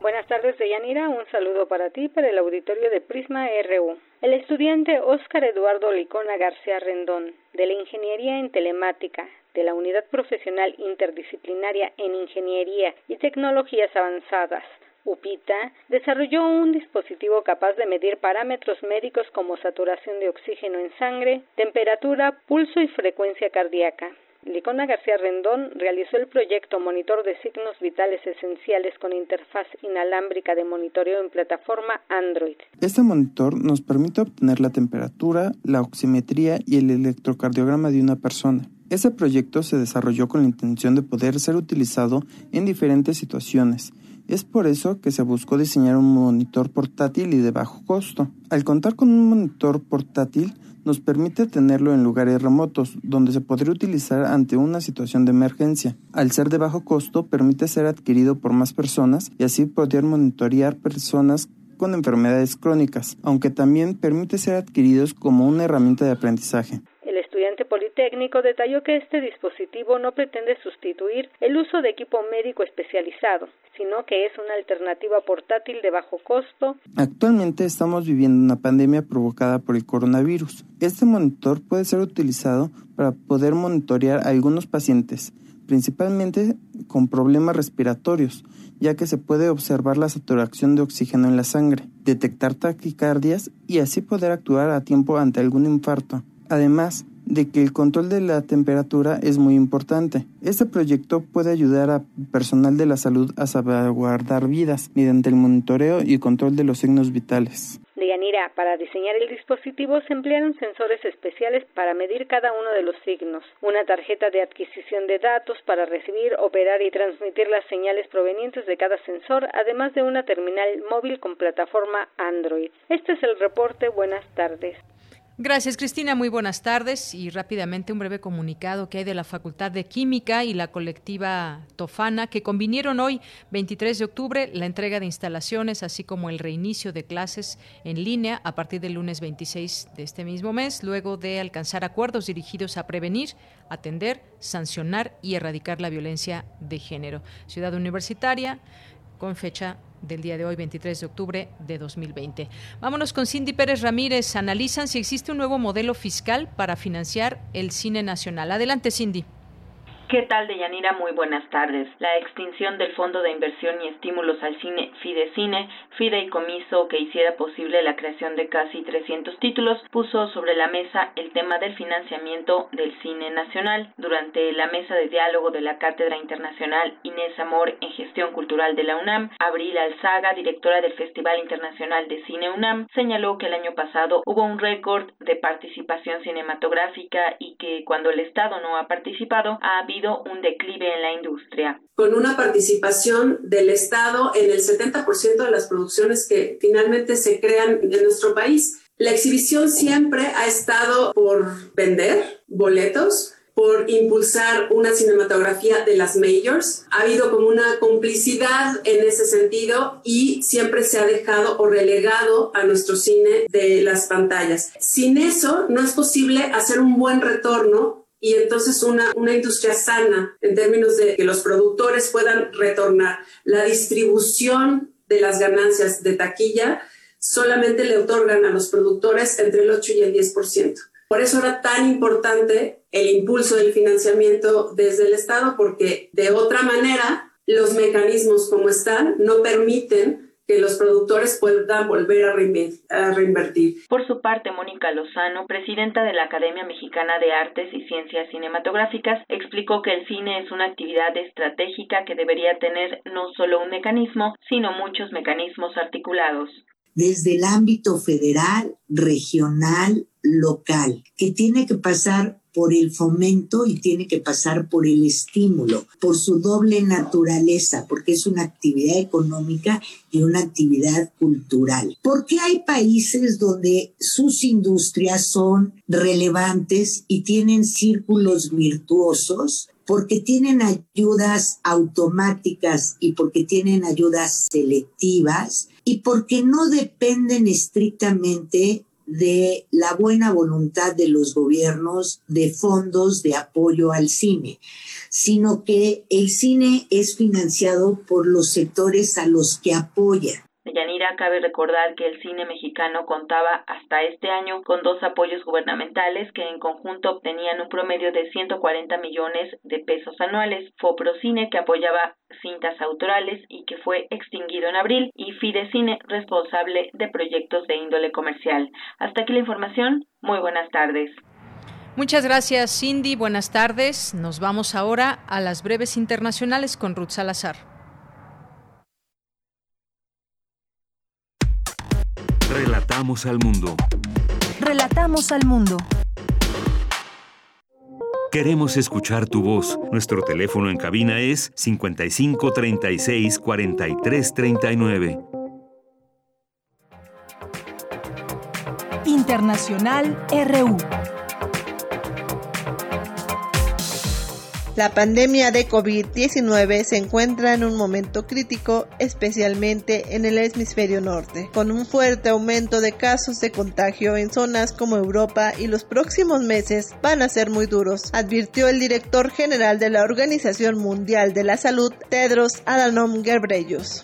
Buenas tardes, Deyanira. Un saludo para ti, para el auditorio de Prisma RU. El estudiante Óscar Eduardo Licona García Rendón, de la Ingeniería en Telemática, de la Unidad Profesional Interdisciplinaria en Ingeniería y Tecnologías Avanzadas, UPITA, desarrolló un dispositivo capaz de medir parámetros médicos como saturación de oxígeno en sangre, temperatura, pulso y frecuencia cardíaca. Licona García Rendón realizó el proyecto Monitor de Signos Vitales Esenciales con interfaz inalámbrica de monitoreo en plataforma Android. Este monitor nos permite obtener la temperatura, la oximetría y el electrocardiograma de una persona. Este proyecto se desarrolló con la intención de poder ser utilizado en diferentes situaciones. Es por eso que se buscó diseñar un monitor portátil y de bajo costo. Al contar con un monitor portátil, nos permite tenerlo en lugares remotos, donde se podría utilizar ante una situación de emergencia. Al ser de bajo costo, permite ser adquirido por más personas y así poder monitorear personas con enfermedades crónicas, aunque también permite ser adquiridos como una herramienta de aprendizaje. Politécnico detalló que este dispositivo no pretende sustituir el uso de equipo médico especializado, sino que es una alternativa portátil de bajo costo. Actualmente estamos viviendo una pandemia provocada por el coronavirus. Este monitor puede ser utilizado para poder monitorear a algunos pacientes, principalmente con problemas respiratorios, ya que se puede observar la saturación de oxígeno en la sangre, detectar taquicardias y así poder actuar a tiempo ante algún infarto. Además, de que el control de la temperatura es muy importante. Este proyecto puede ayudar a personal de la salud a salvaguardar vidas mediante el monitoreo y control de los signos vitales. Deyanira, para diseñar el dispositivo se emplearon sensores especiales para medir cada uno de los signos, una tarjeta de adquisición de datos para recibir, operar y transmitir las señales provenientes de cada sensor, además de una terminal móvil con plataforma Android. Este es el reporte. Buenas tardes. Gracias, Cristina. Muy buenas tardes. Y rápidamente un breve comunicado que hay de la Facultad de Química y la colectiva Tofana, que convinieron hoy, 23 de octubre, la entrega de instalaciones, así como el reinicio de clases en línea a partir del lunes 26 de este mismo mes, luego de alcanzar acuerdos dirigidos a prevenir, atender, sancionar y erradicar la violencia de género. Ciudad Universitaria, con fecha del día de hoy, 23 de octubre de 2020. Vámonos con Cindy Pérez Ramírez. Analizan si existe un nuevo modelo fiscal para financiar el cine nacional. Adelante, Cindy. ¿Qué tal, Deyanira? Muy buenas tardes. La extinción del Fondo de Inversión y Estímulos al Cine Fidecine, fideicomiso que hiciera posible la creación de casi 300 títulos, puso sobre la mesa el tema del financiamiento del cine nacional. Durante la mesa de diálogo de la Cátedra Internacional Inés Amor en Gestión Cultural de la UNAM, Abril Alzaga, directora del Festival Internacional de Cine UNAM, señaló que el año pasado hubo un récord de participación cinematográfica y que cuando el Estado no ha participado ha habido un declive en la industria. Con una participación del Estado en el 70% de las producciones que finalmente se crean en nuestro país. La exhibición siempre ha estado por vender boletos, por impulsar una cinematografía de las majors. Ha habido como una complicidad en ese sentido y siempre se ha dejado o relegado a nuestro cine de las pantallas. Sin eso no es posible hacer un buen retorno y entonces una, una industria sana en términos de que los productores puedan retornar. La distribución de las ganancias de taquilla solamente le otorgan a los productores entre el 8 y el 10%. Por eso era tan importante el impulso del financiamiento desde el Estado, porque de otra manera los mecanismos como están no permiten que los productores puedan volver a, reinvertir. Por su parte, Mónica Lozano, presidenta de la Academia Mexicana de Artes y Ciencias Cinematográficas, explicó que el cine es una actividad estratégica que debería tener no solo un mecanismo, sino muchos mecanismos articulados desde el ámbito federal, regional, local, que tiene que pasar por el fomento y tiene que pasar por el estímulo, por su doble naturaleza, porque es una actividad económica y una actividad cultural. Porque hay países donde sus industrias son relevantes y tienen círculos virtuosos porque tienen ayudas automáticas y porque tienen ayudas selectivas y porque no dependen estrictamente de la buena voluntad de los gobiernos de fondos de apoyo al cine, sino que el cine es financiado por los sectores a los que apoya. Yanira, cabe recordar que el cine mexicano contaba hasta este año con dos apoyos gubernamentales que en conjunto obtenían un promedio de 140 millones de pesos anuales. Foprocine, que apoyaba cintas autorales y que fue extinguido en abril, y Fidecine, responsable de proyectos de índole comercial. Hasta aquí la información. Muy buenas tardes. Muchas gracias, Cindy. Buenas tardes. Nos vamos ahora a las breves internacionales con Ruth Salazar. Relatamos al mundo. Relatamos al mundo. Queremos escuchar tu voz. Nuestro teléfono en cabina es 55 36 43 39. Internacional RU. La pandemia de COVID-19 se encuentra en un momento crítico, especialmente en el hemisferio norte, con un fuerte aumento de casos de contagio en zonas como Europa y los próximos meses van a ser muy duros, advirtió el director general de la Organización Mundial de la Salud, Tedros Adhanom Ghebreyesus.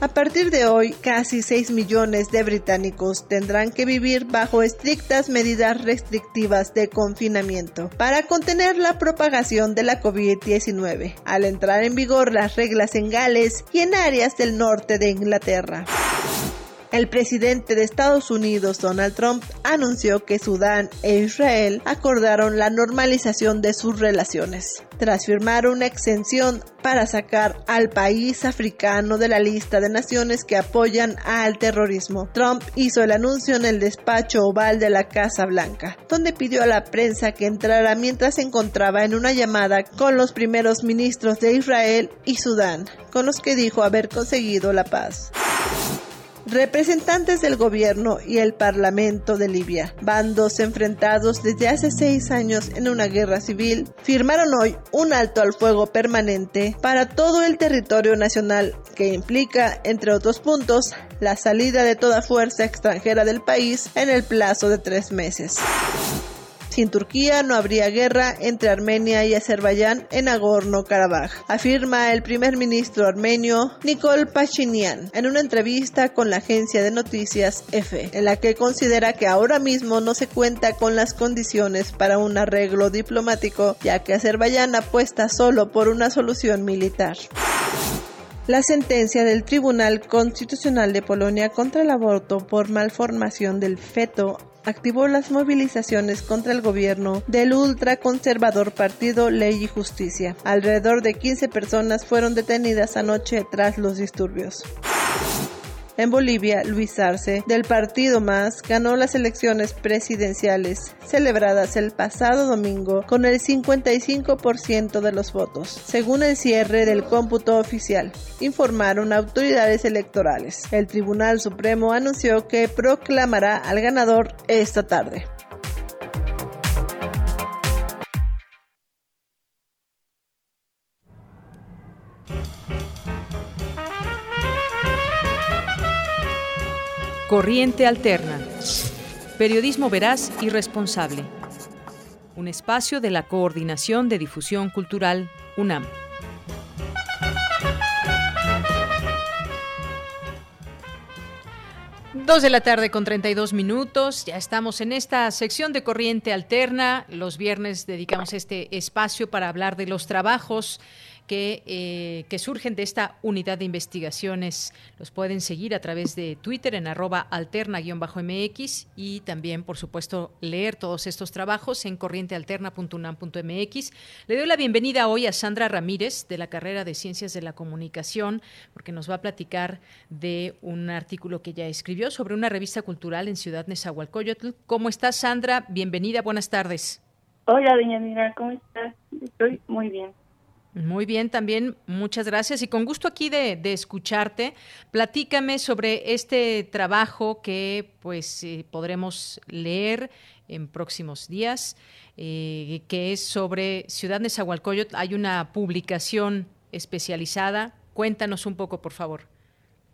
A partir de hoy, casi 6 millones de británicos tendrán que vivir bajo estrictas medidas restrictivas de confinamiento para contener la propagación de la COVID-19, al entrar en vigor las reglas en Gales y en áreas del norte de Inglaterra. El presidente de Estados Unidos, Donald Trump, anunció que Sudán e Israel acordaron la normalización de sus relaciones, tras firmar una exención para sacar al país africano de la lista de naciones que apoyan al terrorismo. Trump hizo el anuncio en el despacho oval de la Casa Blanca, donde pidió a la prensa que entrara mientras se encontraba en una llamada con los primeros ministros de Israel y Sudán, con los que dijo haber conseguido la paz. Representantes del gobierno y el parlamento de Libia, bandos enfrentados desde hace seis años en una guerra civil, firmaron hoy un alto al fuego permanente para todo el territorio nacional que implica, entre otros puntos, la salida de toda fuerza extranjera del país en el plazo de tres meses. Sin Turquía no habría guerra entre Armenia y Azerbaiyán en Nagorno-Karabaj, afirma el primer ministro armenio Nikol Pashinyan en una entrevista con la agencia de noticias EFE, en la que considera que ahora mismo no se cuenta con las condiciones para un arreglo diplomático, ya que Azerbaiyán apuesta solo por una solución militar. La sentencia del Tribunal Constitucional de Polonia contra el aborto por malformación del feto activó las movilizaciones contra el gobierno del ultraconservador partido Ley y Justicia. Alrededor de 15 personas fueron detenidas anoche tras los disturbios. En Bolivia, Luis Arce, del partido Más, ganó las elecciones presidenciales celebradas el pasado domingo con el 55% de los votos, según el cierre del cómputo oficial, informaron autoridades electorales. El Tribunal Supremo anunció que proclamará al ganador esta tarde. Corriente Alterna. Periodismo veraz y responsable. Un espacio de la Coordinación de Difusión Cultural UNAM. Dos de la tarde con 32 minutos. Ya estamos en esta sección de Corriente Alterna. Los viernes dedicamos este espacio para hablar de los trabajos que, eh, que surgen de esta unidad de investigaciones. Los pueden seguir a través de Twitter en arroba alterna-mx y también, por supuesto, leer todos estos trabajos en corrientealterna.unam.mx. Le doy la bienvenida hoy a Sandra Ramírez de la carrera de Ciencias de la Comunicación, porque nos va a platicar de un artículo que ya escribió sobre una revista cultural en Ciudad Nezahualcóyotl. ¿Cómo estás, Sandra? Bienvenida, buenas tardes. Hola, doña Mira, ¿cómo estás? Estoy muy bien. Muy bien, también muchas gracias y con gusto aquí de, escucharte. Platícame sobre este trabajo que pues eh, podremos leer en próximos días, eh, que es sobre Ciudad Nezahualcóyotl. Hay una publicación especializada. Cuéntanos un poco, por favor.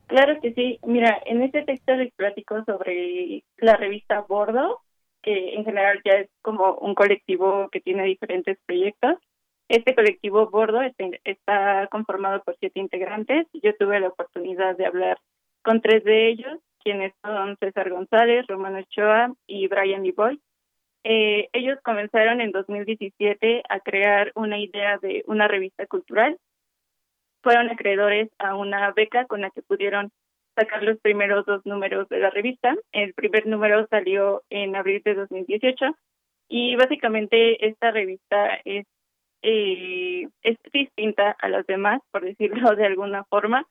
Claro que sí. Mira, en este texto les platico sobre la revista Bordo, que en general ya es como un colectivo que tiene diferentes proyectos. Este colectivo Bordo está, conformado por siete integrantes. Yo tuve la oportunidad de hablar con tres de ellos, quienes son César González, Romano Ochoa y Brian Levoy. Eh, ellos comenzaron en 2017 a crear una idea de una revista cultural. Fueron acreedores a una beca con la que pudieron sacar los primeros dos números de la revista. El primer número salió en abril de 2018 y básicamente esta revista es eh, es distinta a las demás, por decirlo de alguna forma.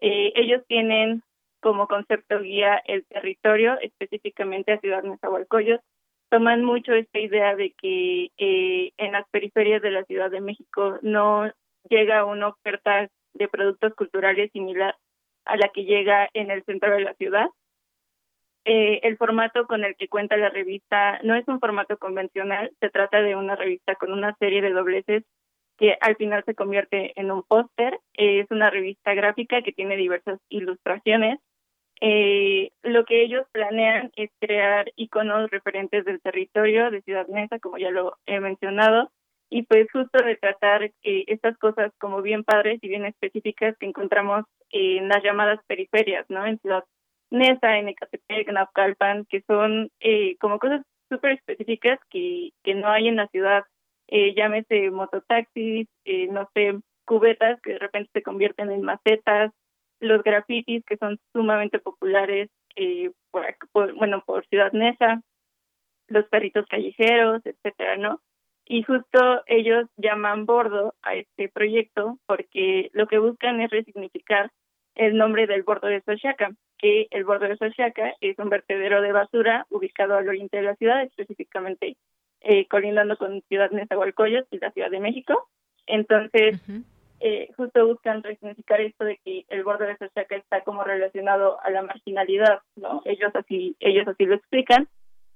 Eh, ellos tienen como concepto guía el territorio, específicamente a Ciudad Nezahualcóyotl. Toman mucho esta idea de que eh, en las periferias de la Ciudad de México no llega una oferta de productos culturales similar a la que llega en el centro de la ciudad. Eh, el formato con el que cuenta la revista no es un formato convencional, se trata de una revista con una serie de dobleces que al final se convierte en un póster. es una revista gráfica que tiene diversas ilustraciones. Eh, lo que ellos planean es crear iconos referentes del territorio de Ciudad Mesa, como ya lo he mencionado, y pues justo retratar eh, estas cosas como bien padres y bien específicas que encontramos en las llamadas periferias, ¿no? En Ciudad Nesa, en Ecatepec, en Naucalpan, que son eh, como cosas súper específicas que, que no hay en la ciudad, eh, llámese mototaxis, eh, no sé, cubetas que de repente se convierten en macetas, los grafitis que son sumamente populares eh, por, bueno, por Ciudad Nesa, los perritos callejeros, etcétera, ¿no? Y justo ellos llaman bordo a este proyecto porque lo que buscan es resignificar el nombre del bordo de Xochaca, que el bordo de Xochaca es un vertedero de basura ubicado al oriente de la ciudad, específicamente eh, colindando con Ciudad Nezahualcóyotl y la Ciudad de México. Entonces, eh, justo buscan resignificar esto de que el bordo de Xochaca está como relacionado a la marginalidad, ¿no? Ellos así, ellos así lo explican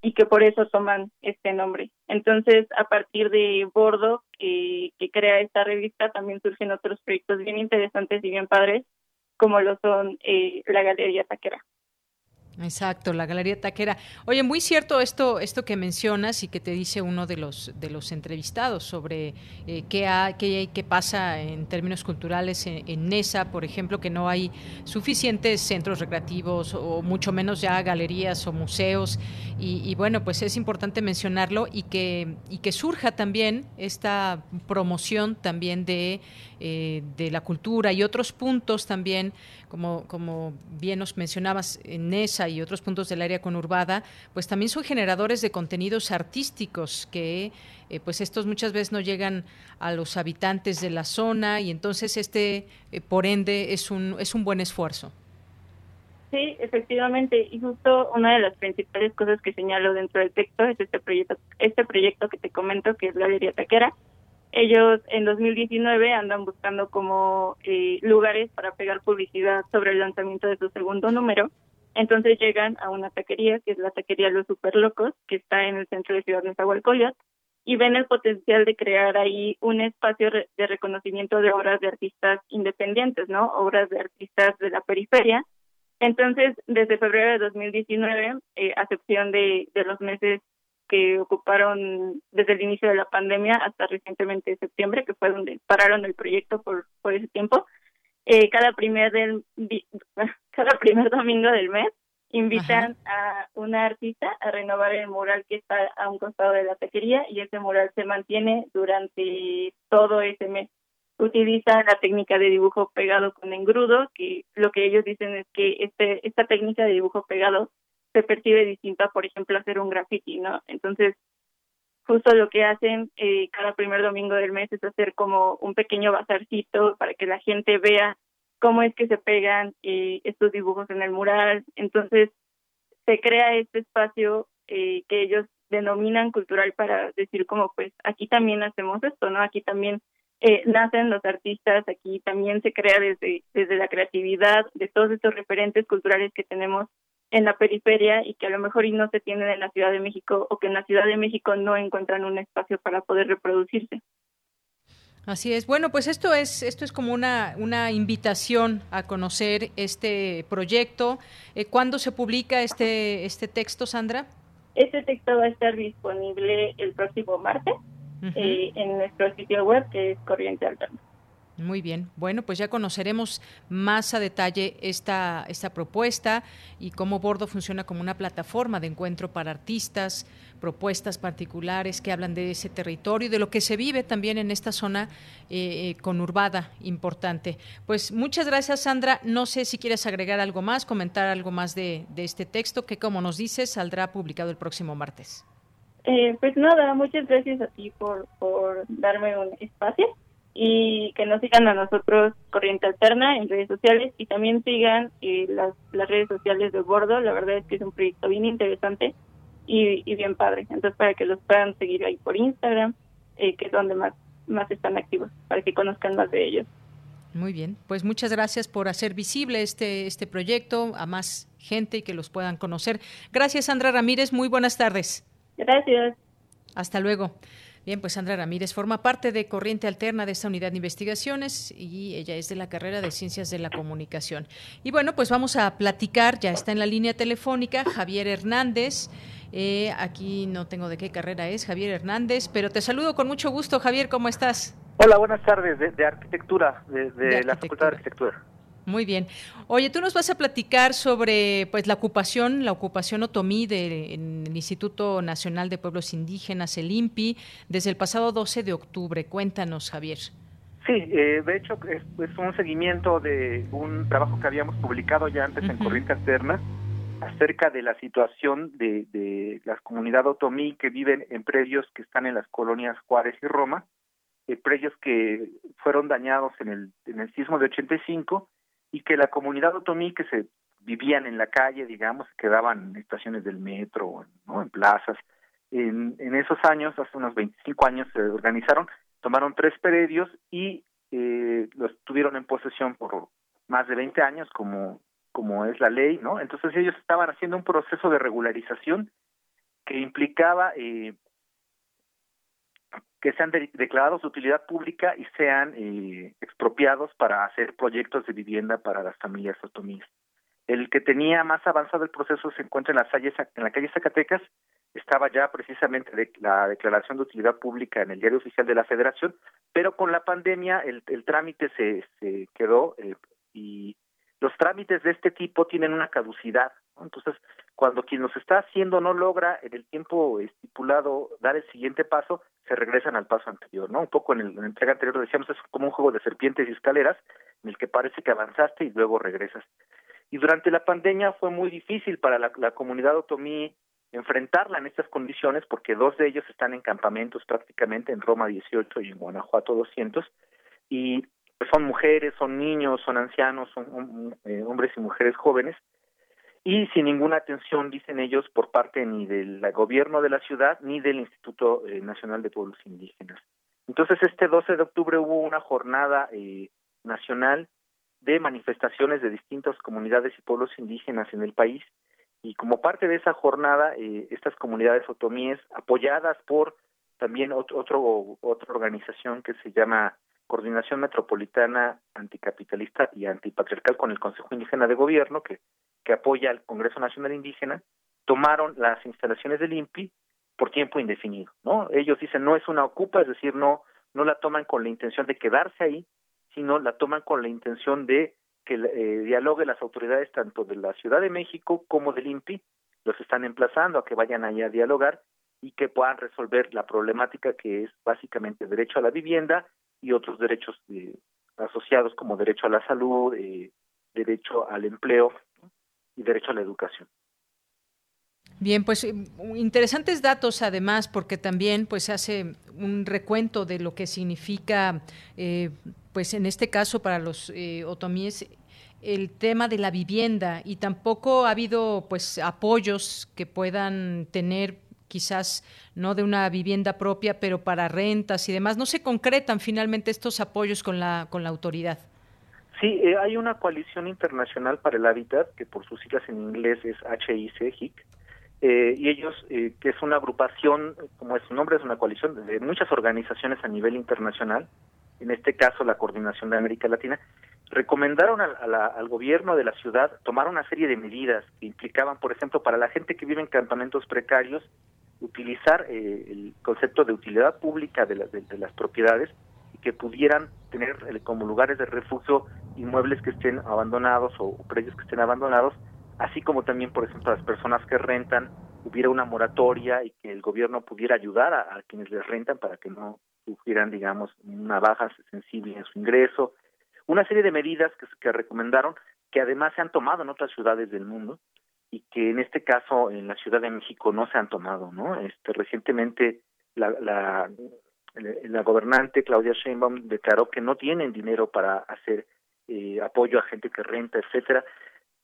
y que por eso toman este nombre. Entonces, a partir de Bordo, que crea esta revista, también surgen otros proyectos bien interesantes y bien padres, como lo son eh, la Galería Taquera. Exacto, la Galería Taquera. Oye, muy cierto esto, esto que mencionas y que te dice uno de los de los entrevistados sobre eh, qué, qué, pasa en términos culturales en, NESA, por ejemplo, que no hay suficientes centros recreativos o mucho menos ya galerías o museos. Y, bueno, pues es importante mencionarlo y que, y que surja también esta promoción también de eh, de la cultura y otros puntos también, como, como bien nos mencionabas, en NESA y otros puntos del área conurbada, pues también son generadores de contenidos artísticos que eh, pues estos muchas veces no llegan a los habitantes de la zona y entonces este, eh, por ende, es un, es un buen esfuerzo. Sí, efectivamente, y justo una de las principales cosas que señalo dentro del texto es este proyecto, este proyecto que te comento, que es Galería Taquera, ellos en 2019 andan buscando como eh, lugares para pegar publicidad sobre el lanzamiento de su segundo número. Entonces llegan a una taquería, que es la taquería Los Super Locos, que está en el centro de Ciudad Nezahualcóyotl, y ven el potencial de crear ahí un espacio de reconocimiento de obras de artistas independientes, ¿no? Obras de artistas de la periferia. Entonces, desde febrero de 2019, eh, a excepción de, de los meses que ocuparon desde el inicio de la pandemia hasta recientemente septiembre, que fue donde pararon el proyecto por, por ese tiempo. Eh, cada primer del cada primer domingo del mes invitan a una artista a renovar el mural que está a un costado de la taquería y ese mural se mantiene durante todo ese mes. utilizan la técnica de dibujo pegado con engrudo, que lo que ellos dicen es que este, esta técnica de dibujo pegado se percibe distinta, por ejemplo, hacer un graffiti, ¿no? Entonces, justo lo que hacen eh, cada primer domingo del mes es hacer como un pequeño bazarcito para que la gente vea cómo es que se pegan eh, estos dibujos en el mural. Entonces, se crea este espacio eh, que ellos denominan cultural para decir como, pues, aquí también hacemos esto, ¿no? Aquí también eh, nacen los artistas, aquí también se crea desde, desde la creatividad de todos estos referentes culturales que tenemos en la periferia y que a lo mejor y no se tienen en la Ciudad de México o que en la Ciudad de México no encuentran un espacio para poder reproducirse. Así es. Bueno, pues esto es esto es como una una invitación a conocer este proyecto. Eh, ¿Cuándo se publica este este texto, Sandra? Este texto va a estar disponible el próximo martes eh, en nuestro sitio web que es Corriente Alterna. Muy bien. Bueno, pues ya conoceremos más a detalle esta, esta propuesta y cómo Bordo funciona como una plataforma de encuentro para artistas, propuestas particulares que hablan de ese territorio de lo que se vive también en esta zona eh, eh, conurbada importante. Pues muchas gracias, Sandra. No sé si quieres agregar algo más, comentar algo más de, de este texto que, como nos dices, saldrá publicado el próximo martes. Eh, pues nada, muchas gracias a ti por, por darme un espacio y que nos sigan a nosotros Corriente Alterna en redes sociales y también sigan eh, las, las redes sociales de Bordo. La verdad es que es un proyecto bien interesante y, y bien padre. Entonces, para que los puedan seguir ahí por Instagram, eh, que es donde más, más están activos, para que conozcan más de ellos. Muy bien, pues muchas gracias por hacer visible este, este proyecto a más gente y que los puedan conocer. Gracias, Sandra Ramírez. Muy buenas tardes. Gracias. Hasta luego. Bien, pues Sandra Ramírez forma parte de Corriente Alterna de esta unidad de investigaciones y ella es de la carrera de Ciencias de la Comunicación. Y bueno, pues vamos a platicar, ya está en la línea telefónica Javier Hernández. Eh, aquí no tengo de qué carrera es Javier Hernández, pero te saludo con mucho gusto. Javier, ¿cómo estás? Hola, buenas tardes, de, arquitectura, de, la Facultad de Arquitectura. Muy bien. Oye, tú nos vas a platicar sobre pues la ocupación, la ocupación otomí del Instituto Nacional de Pueblos Indígenas, el INPI, desde el pasado 12 de octubre. Cuéntanos, Javier. Sí, eh, de hecho es, un seguimiento de un trabajo que habíamos publicado ya antes en Corriente Alterna acerca de la situación de, de la comunidad otomí que viven en predios que están en las colonias Juárez y Roma, eh, predios que fueron dañados en el, en el sismo de 85 y que la comunidad otomí que se vivían en la calle, digamos, quedaban en estaciones del metro, ¿no? en plazas. En, esos años, hace unos 25 años, se organizaron, tomaron tres predios y eh, los tuvieron en posesión por más de 20 años, como, como es la ley, ¿no? Entonces ellos estaban haciendo un proceso de regularización que implicaba eh, que sean declarados de utilidad pública y sean eh, expropiados para hacer proyectos de vivienda para las familias otomíes. El que tenía más avanzado el proceso se encuentra en, las en la calle Zacatecas, estaba ya precisamente de, la declaración de utilidad pública en el diario oficial de la Federación, pero con la pandemia el, el trámite se, se quedó eh, y los trámites de este tipo tienen una caducidad. Entonces, cuando quien los está haciendo no logra en el tiempo estipulado dar el siguiente paso, se regresan al paso anterior, ¿no? Un poco en, el, la entrega anterior decíamos, es como un juego de serpientes y escaleras en el que parece que avanzaste y luego regresas. Y durante la pandemia fue muy difícil para la, la comunidad otomí enfrentarla en estas condiciones porque dos de ellos están en campamentos prácticamente en Roma 18 y en Guanajuato 200 y son mujeres, son niños, son ancianos, son eh, hombres y mujeres jóvenes, y sin ninguna atención, dicen ellos, por parte ni del gobierno de la ciudad ni del Instituto eh, Nacional de Pueblos Indígenas. Entonces, este 12 de octubre hubo una jornada eh, nacional de manifestaciones de distintas comunidades y pueblos indígenas en el país, y como parte de esa jornada, estas comunidades otomíes, apoyadas por también otro, otro, otra organización que se llama Coordinación Metropolitana Anticapitalista y Antipatriarcal con el Consejo Indígena de Gobierno, que, que apoya al Congreso Nacional Indígena, tomaron las instalaciones del INPI por tiempo indefinido, ¿no? Ellos dicen no es una ocupa, es decir, no no la toman con la intención de quedarse ahí, sino la toman con la intención de que eh, dialogue las autoridades tanto de la Ciudad de México como del INPI, los están emplazando a que vayan allá a dialogar y que puedan resolver la problemática que es básicamente derecho a la vivienda y otros derechos asociados como derecho a la salud, derecho al empleo y derecho a la educación. Bien, pues eh, interesantes datos además, porque también pues hace un recuento de lo que significa, eh, pues en este caso para los eh, otomíes el tema de la vivienda y tampoco ha habido pues apoyos que puedan tener quizás no de una vivienda propia, pero para rentas y demás. No se concretan finalmente estos apoyos con la con la autoridad. Sí, hay una coalición internacional para el hábitat que por sus siglas en inglés es HIC, eh, y ellos, eh, que es una agrupación, como es su nombre, es una coalición de muchas organizaciones a nivel internacional, en este caso la Coordinación de América Latina, recomendaron al gobierno de la ciudad tomar una serie de medidas que implicaban, por ejemplo, para la gente que vive en campamentos precarios, utilizar eh, el concepto de utilidad pública de, de, las propiedades que pudieran tener como lugares de refugio inmuebles que estén abandonados o, o predios que estén abandonados así como también, por ejemplo, las personas que rentan, hubiera una moratoria y que el gobierno pudiera ayudar a, quienes les rentan para que no sufrieran, digamos, una baja sensible en su ingreso. Una serie de medidas que, que recomendaron que además se han tomado en otras ciudades del mundo y que en este caso en la Ciudad de México no se han tomado, ¿no? Este recientemente la, la, la gobernante Claudia Sheinbaum declaró que no tienen dinero para hacer eh, apoyo a gente que renta, etcétera.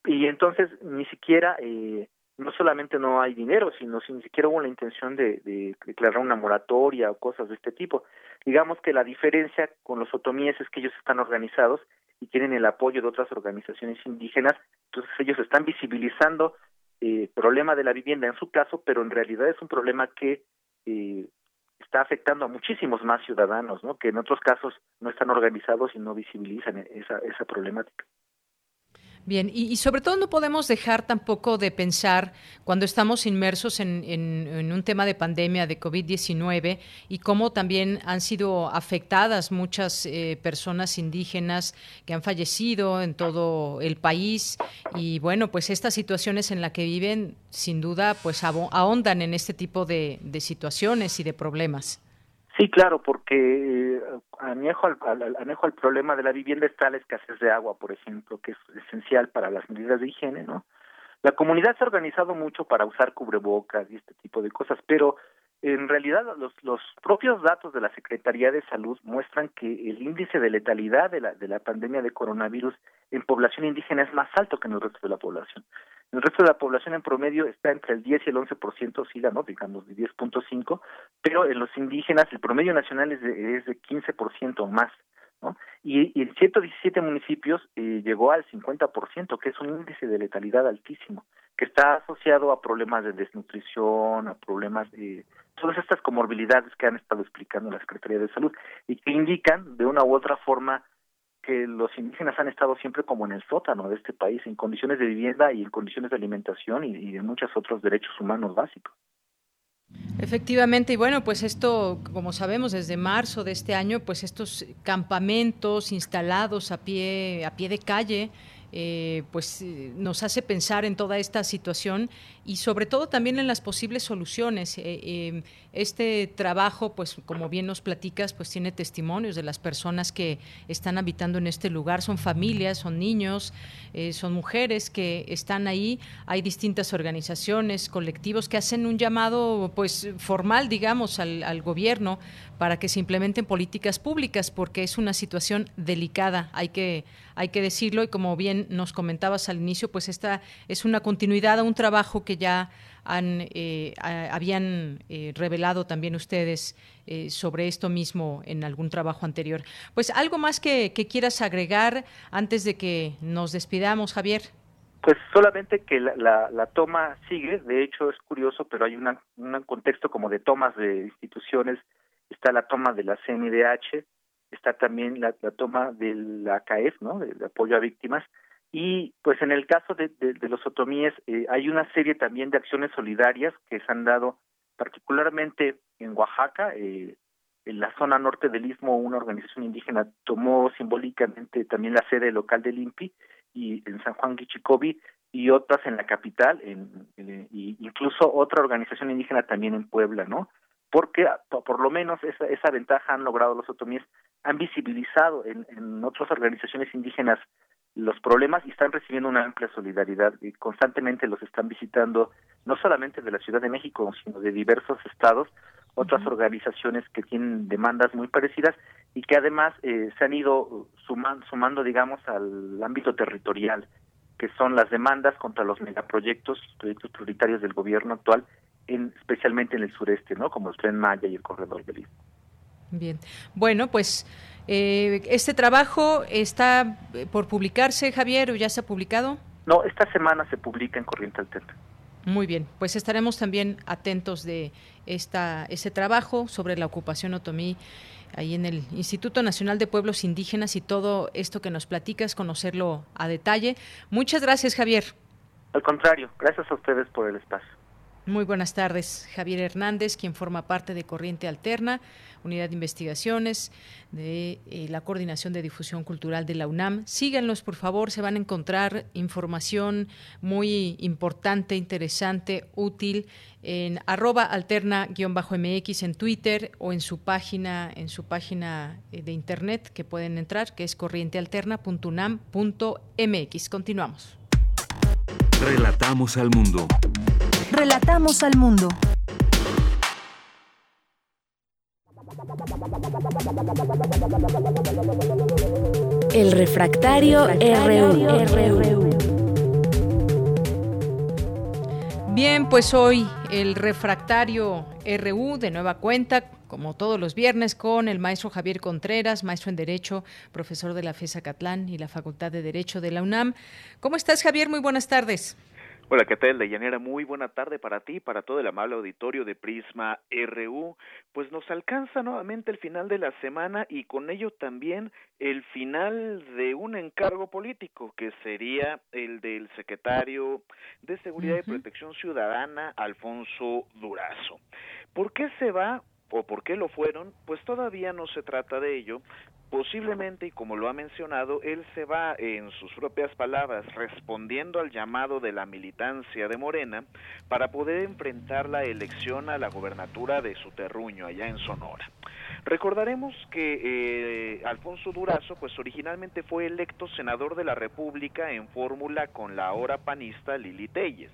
Y entonces ni siquiera, eh, no solamente no hay dinero, sino si ni siquiera hubo la intención de, declarar una moratoria o cosas de este tipo. Digamos que la diferencia con los otomíes es que ellos están organizados y tienen el apoyo de otras organizaciones indígenas, entonces ellos están visibilizando el eh, problema de la vivienda en su caso, pero en realidad es un problema que eh, está afectando a muchísimos más ciudadanos, ¿no? que en otros casos no están organizados y no visibilizan esa, esa problemática. Bien, y, sobre todo no podemos dejar tampoco de pensar cuando estamos inmersos en, un tema de pandemia de COVID-19 y cómo también han sido afectadas muchas eh, personas indígenas que han fallecido en todo el país y bueno, pues estas situaciones en las que viven sin duda pues ahondan en este tipo de situaciones y de problemas. Sí, claro, porque eh, anejo al, anejo al problema de la vivienda está la escasez de agua, por ejemplo, que es esencial para las medidas de higiene, ¿no? La comunidad se ha organizado mucho para usar cubrebocas y este tipo de cosas, pero en realidad los, los propios datos de la Secretaría de Salud muestran que el índice de letalidad de la, de la pandemia de coronavirus en población indígena es más alto que en el resto de la población. El resto de la población en promedio está entre el 10 y el 11%, oscila, ¿no? Digamos, de 10.5, pero en los indígenas el promedio nacional es de, es de 15% más, ¿no? Y, en 117 municipios eh, llegó al 50%, que es un índice de letalidad altísimo, que está asociado a problemas de desnutrición, a problemas de todas estas comorbilidades que han estado explicando la Secretaría de Salud y que indican de una u otra forma que los indígenas han estado siempre como en el sótano de este país, en condiciones de vivienda y en condiciones de alimentación y, y de muchos otros derechos humanos básicos. Efectivamente, y bueno, pues esto, como sabemos, desde marzo de este año, pues estos campamentos instalados a pie, a pie de calle, eh, pues eh, nos hace pensar en toda esta situación y sobre todo también en las posibles soluciones. Eh, este trabajo, pues como bien nos platicas, pues tiene testimonios de las personas que están habitando en este lugar. Son familias, son niños, son mujeres que están ahí. Hay distintas organizaciones, colectivos que hacen un llamado, pues formal, digamos, al, al gobierno para que se implementen políticas públicas, porque es una situación delicada, hay que, hay que decirlo, y como bien nos comentabas al inicio, pues esta es una continuidad a un trabajo que ya han, eh, habían eh, revelado también ustedes eh, sobre esto mismo en algún trabajo anterior. Pues algo más que, quieras agregar antes de que nos despidamos, Javier. Pues solamente que la, toma sigue, de hecho es curioso, pero hay un contexto como de tomas de instituciones está la toma de la CNDH, está también la, toma de la CAEF, ¿no? De, apoyo a víctimas. Y pues en el caso de, los otomíes eh, hay una serie también de acciones solidarias que se han dado particularmente en Oaxaca, eh, en la zona norte del Istmo, una organización indígena tomó simbólicamente también la sede local del INPI y en San Juan Guichicobi y otras en la capital, en, y incluso otra organización indígena también en Puebla, ¿no? porque por lo menos esa, esa ventaja han logrado los otomíes han visibilizado en otras organizaciones indígenas los problemas y están recibiendo una amplia solidaridad y constantemente los están visitando no solamente de la Ciudad de México sino de diversos estados otras organizaciones que tienen demandas muy parecidas y que además eh, se han ido sumando, sumando digamos al ámbito territorial que son las demandas contra los megaproyectos proyectos prioritarios del gobierno actual en, especialmente en el sureste no como el tren Maya y el corredor del Istmo. Bien. Bueno, pues eh, este trabajo está eh, por publicarse, Javier, o ya se ha publicado. No, esta semana se publica en Corriente Alterna. Muy bien, pues estaremos también atentos de esta, ese trabajo sobre la ocupación otomí ahí en el Instituto Nacional de Pueblos Indígenas y todo esto que nos platicas, conocerlo a detalle. Muchas gracias, Javier. Al contrario, gracias a ustedes por el espacio. Muy buenas tardes, Javier Hernández, quien forma parte de Corriente Alterna, Unidad de Investigaciones de eh, la Coordinación de Difusión Cultural de la UNAM. Síganlos, por favor, se van a encontrar información muy importante, interesante, útil en arroba alterna-mx en Twitter o en su página, en su página eh, de internet que pueden entrar, que es corrientealterna.unam.mx. Continuamos. Relatamos al mundo. Relatamos al mundo. El refractario, RU. Bien, pues hoy el refractario RU de nueva cuenta, como todos los viernes, con el maestro Javier Contreras, maestro en Derecho, profesor de la FESA Catlán y la Facultad de Derecho de la UNAM. ¿Cómo estás, Javier? Muy buenas tardes. Hola, ¿qué tal, Deyanira? Muy buena tarde para ti, para todo el amable auditorio de Prisma RU. Pues nos alcanza nuevamente el final de la semana y con ello también el final de un encargo político, que sería el del secretario de Seguridad y Protección Ciudadana, Alfonso Durazo. ¿Por qué se va? o por qué lo fueron, pues todavía no se trata de ello, Posiblemente, y como lo ha mencionado, él se va, en sus propias palabras, respondiendo al llamado de la militancia de Morena para poder enfrentar la elección a la gobernatura de su terruño, allá en Sonora. Recordaremos que eh, Alfonso Durazo, pues originalmente fue electo senador de la República en fórmula con la ahora panista Lili Telles.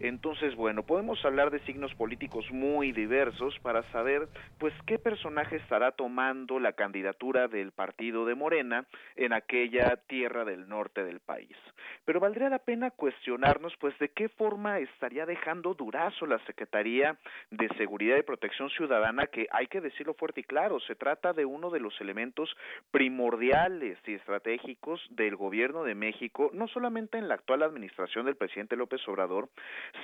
Entonces, bueno, podemos hablar de signos políticos muy diversos para saber, pues, qué personaje estará tomando la candidatura del partido de Morena en aquella tierra del norte del país. Pero valdría la pena cuestionarnos, pues, de qué forma estaría dejando Durazo la Secretaría de Seguridad y Protección Ciudadana, que hay que decirlo fuerte y claro, se trata de uno de los elementos primordiales y estratégicos del gobierno de México, no solamente en la actual administración del presidente López Obrador,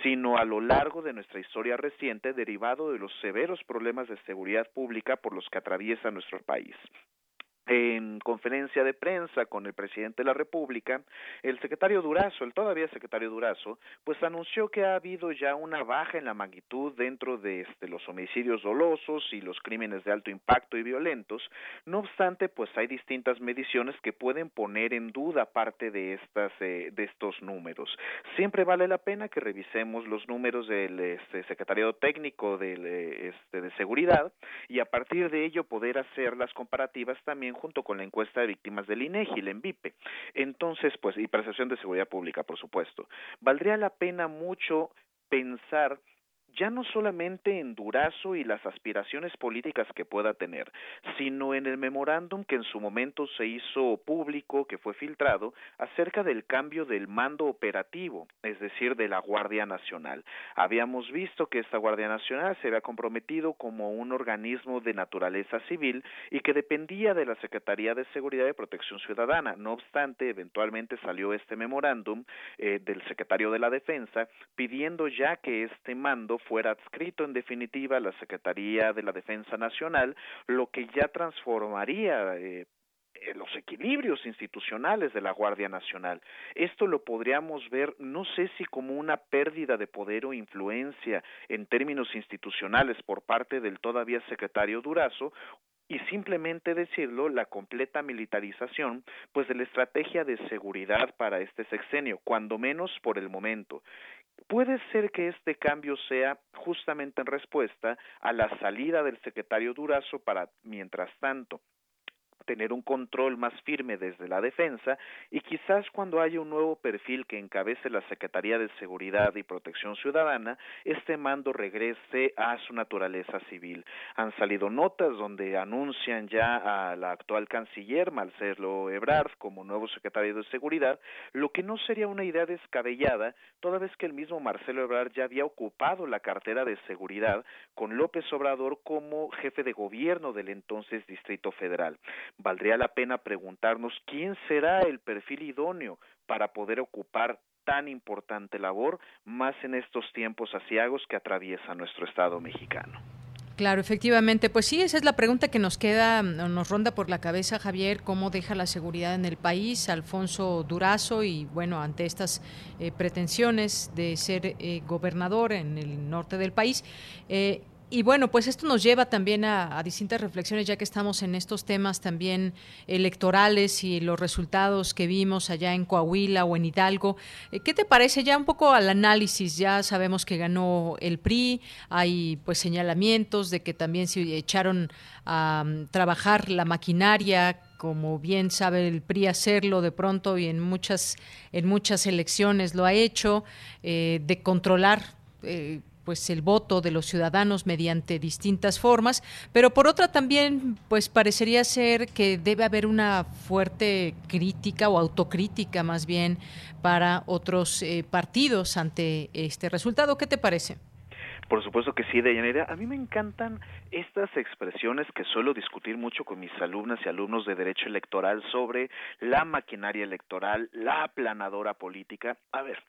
sino a lo largo de nuestra historia reciente derivado de los severos problemas de seguridad pública por los que atraviesa nuestro país en conferencia de prensa con el presidente de la República, el secretario Durazo, el todavía secretario Durazo, pues anunció que ha habido ya una baja en la magnitud dentro de este, los homicidios dolosos y los crímenes de alto impacto y violentos. No obstante, pues hay distintas mediciones que pueden poner en duda parte de estas eh, de estos números. Siempre vale la pena que revisemos los números del este, secretario técnico del, eh, este, de seguridad y a partir de ello poder hacer las comparativas también junto con la encuesta de víctimas del INEGI, el ENVIPE. Entonces, pues, y percepción de seguridad pública, por supuesto. Valdría la pena mucho pensar ya no solamente en Durazo y las aspiraciones políticas que pueda tener, sino en el memorándum que en su momento se hizo público, que fue filtrado, acerca del cambio del mando operativo, es decir, de la Guardia Nacional. Habíamos visto que esta Guardia Nacional se había comprometido como un organismo de naturaleza civil y que dependía de la Secretaría de Seguridad y Protección Ciudadana. No obstante, eventualmente salió este memorándum eh, del secretario de la Defensa pidiendo ya que este mando fuera adscrito en definitiva a la Secretaría de la Defensa Nacional, lo que ya transformaría eh, los equilibrios institucionales de la Guardia Nacional. Esto lo podríamos ver, no sé si como una pérdida de poder o influencia en términos institucionales por parte del todavía secretario Durazo, y simplemente decirlo, la completa militarización, pues de la estrategia de seguridad para este sexenio, cuando menos por el momento. Puede ser que este cambio sea justamente en respuesta a la salida del secretario Durazo para, mientras tanto, tener un control más firme desde la defensa y quizás cuando haya un nuevo perfil que encabece la Secretaría de Seguridad y Protección Ciudadana, este mando regrese a su naturaleza civil. Han salido notas donde anuncian ya a la actual canciller Marcelo Ebrard como nuevo secretario de Seguridad, lo que no sería una idea descabellada, toda vez que el mismo Marcelo Ebrard ya había ocupado la cartera de seguridad con López Obrador como jefe de gobierno del entonces Distrito Federal. Valdría la pena preguntarnos quién será el perfil idóneo para poder ocupar tan importante labor, más en estos tiempos asiagos que atraviesa nuestro Estado mexicano. Claro, efectivamente. Pues sí, esa es la pregunta que nos queda, nos ronda por la cabeza, Javier, cómo deja la seguridad en el país Alfonso Durazo y bueno, ante estas eh, pretensiones de ser eh, gobernador en el norte del país. Eh, y bueno, pues esto nos lleva también a, distintas reflexiones, ya que estamos en estos temas también electorales y los resultados que vimos allá en Coahuila o en Hidalgo. Eh, ¿Qué te parece ya un poco al análisis? Ya sabemos que ganó el PRI, hay pues señalamientos de que también se echaron a mm, trabajar la maquinaria como bien sabe el PRI hacerlo de pronto y en muchas en muchas elecciones lo ha hecho eh, de controlar eh, pues el voto de los ciudadanos mediante distintas formas, pero por otra también pues parecería ser que debe haber una fuerte crítica o autocrítica más bien para otros eh, partidos ante este resultado. ¿Qué te parece? Por supuesto que sí, Deyanira. A mí me encantan estas expresiones que suelo discutir mucho con mis alumnas y alumnos de Derecho Electoral sobre la maquinaria electoral, la aplanadora política. A ver,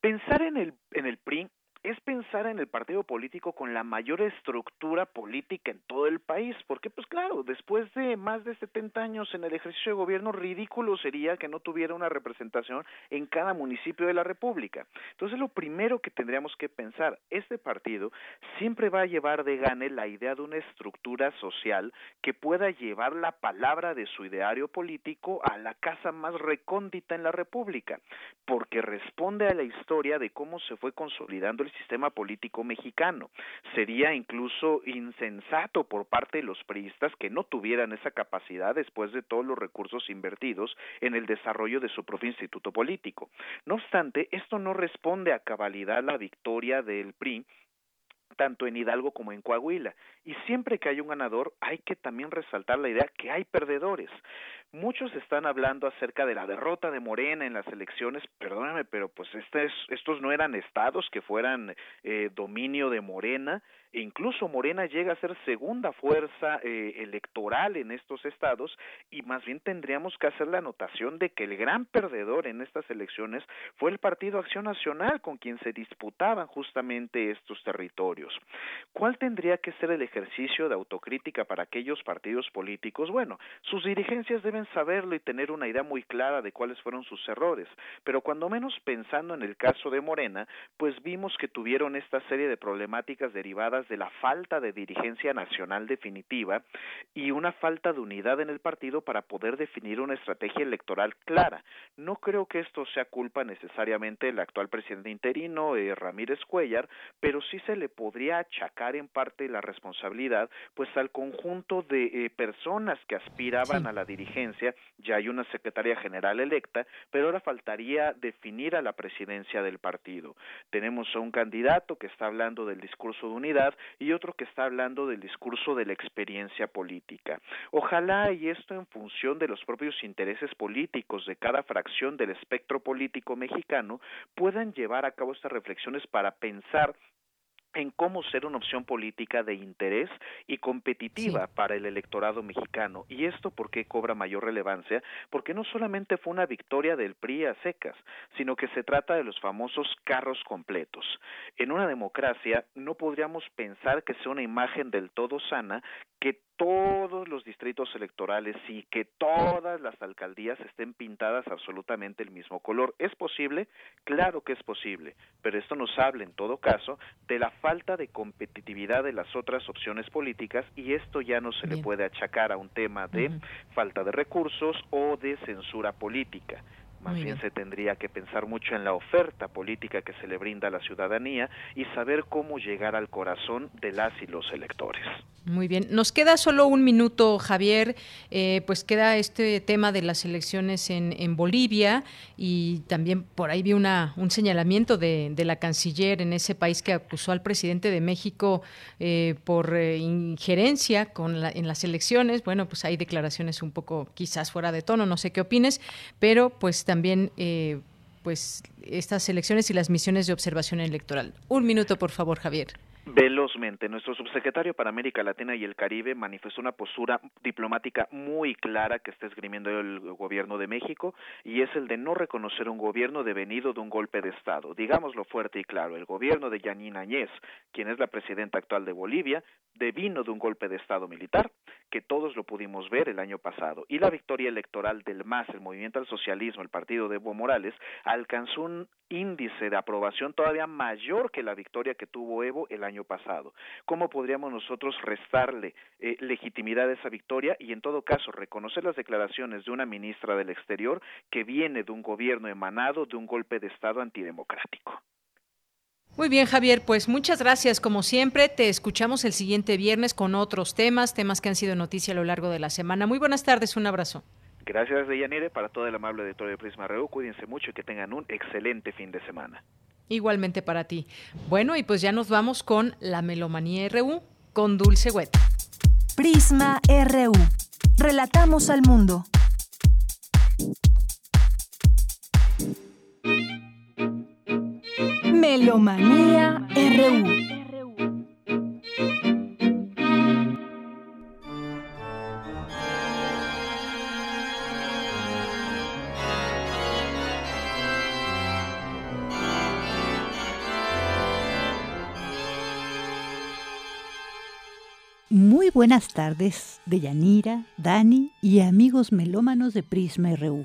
pensar en el, en el PRI es pensar en el partido político con la mayor estructura política en todo el país, porque pues claro, después de más de 70 años en el ejercicio de gobierno, ridículo sería que no tuviera una representación en cada municipio de la República. Entonces lo primero que tendríamos que pensar, este partido siempre va a llevar de gane la idea de una estructura social que pueda llevar la palabra de su ideario político a la casa más recóndita en la República, porque responde a la historia de cómo se fue consolidando el sistema político mexicano. Sería incluso insensato por parte de los priistas que no tuvieran esa capacidad después de todos los recursos invertidos en el desarrollo de su propio instituto político. No obstante, esto no responde a cabalidad la victoria del PRI tanto en Hidalgo como en Coahuila. Y siempre que hay un ganador, hay que también resaltar la idea que hay perdedores. Muchos están hablando acerca de la derrota de Morena en las elecciones, perdóname, pero pues este estos no eran estados que fueran eh, dominio de Morena, e incluso Morena llega a ser segunda fuerza eh, electoral en estos estados y más bien tendríamos que hacer la anotación de que el gran perdedor en estas elecciones fue el Partido Acción Nacional con quien se disputaban justamente estos territorios. ¿Cuál tendría que ser el ejercicio de autocrítica para aquellos partidos políticos? Bueno, sus dirigencias deben saberlo y tener una idea muy clara de cuáles fueron sus errores, pero cuando menos pensando en el caso de Morena, pues vimos que tuvieron esta serie de problemáticas derivadas de la falta de dirigencia nacional definitiva y una falta de unidad en el partido para poder definir una estrategia electoral clara. No creo que esto sea culpa necesariamente del actual presidente interino, eh, Ramírez Cuellar, pero sí se le podría achacar en parte la responsabilidad pues al conjunto de eh, personas que aspiraban a la dirigencia, ya hay una secretaria general electa, pero ahora faltaría definir a la presidencia del partido. Tenemos a un candidato que está hablando del discurso de unidad, y otro que está hablando del discurso de la experiencia política. Ojalá y esto en función de los propios intereses políticos de cada fracción del espectro político mexicano puedan llevar a cabo estas reflexiones para pensar en cómo ser una opción política de interés y competitiva para el electorado mexicano. ¿Y esto por qué cobra mayor relevancia? Porque no solamente fue una victoria del PRI a secas, sino que se trata de los famosos carros completos. En una democracia no podríamos pensar que sea una imagen del todo sana que todos los distritos electorales y que todas las alcaldías estén pintadas absolutamente el mismo color. ¿Es posible? Claro que es posible, pero esto nos habla en todo caso de la falta de competitividad de las otras opciones políticas y esto ya no se le puede achacar a un tema de falta de recursos o de censura política más bien se tendría que pensar mucho en la oferta política que se le brinda a la ciudadanía y saber cómo llegar al corazón de las y los electores. Muy bien, nos queda solo un minuto, Javier. Eh, pues queda este tema de las elecciones en, en Bolivia y también por ahí vi una, un señalamiento de, de, la canciller en ese país que acusó al presidente de México eh, por eh, injerencia con la, en las elecciones. Bueno, pues hay declaraciones un poco quizás fuera de tono, no sé qué opines, pero pues también eh, pues estas elecciones y las misiones de observación electoral. Un minuto, por favor, Javier. Velozmente, nuestro subsecretario para América Latina y el Caribe manifestó una postura diplomática muy clara que está esgrimiendo el gobierno de México y es el de no reconocer un gobierno devenido de un golpe de Estado. Digámoslo fuerte y claro, el gobierno de Yanina Añez, quien es la presidenta actual de Bolivia, devino de un golpe de Estado militar, que todos lo pudimos ver el año pasado, y la victoria electoral del MAS, el Movimiento al Socialismo, el partido de Evo Morales, alcanzó un índice de aprobación todavía mayor que la victoria que tuvo Evo el año pasado. ¿Cómo podríamos nosotros restarle eh, legitimidad a esa victoria y en todo caso reconocer las declaraciones de una ministra del Exterior que viene de un gobierno emanado de un golpe de Estado antidemocrático? Muy bien, Javier, pues muchas gracias. Como siempre, te escuchamos el siguiente viernes con otros temas, temas que han sido noticia a lo largo de la semana. Muy buenas tardes, un abrazo. Gracias, Deyanire, para todo el amable auditorio de Prisma Reu. Cuídense mucho y que tengan un excelente fin de semana. Igualmente para ti. Bueno, y pues ya nos vamos con la Melomanía RU con Dulce Wet. Prisma RU. Relatamos al mundo. Melomanía RU. Buenas tardes de Yanira, Dani y amigos melómanos de Prisma RU.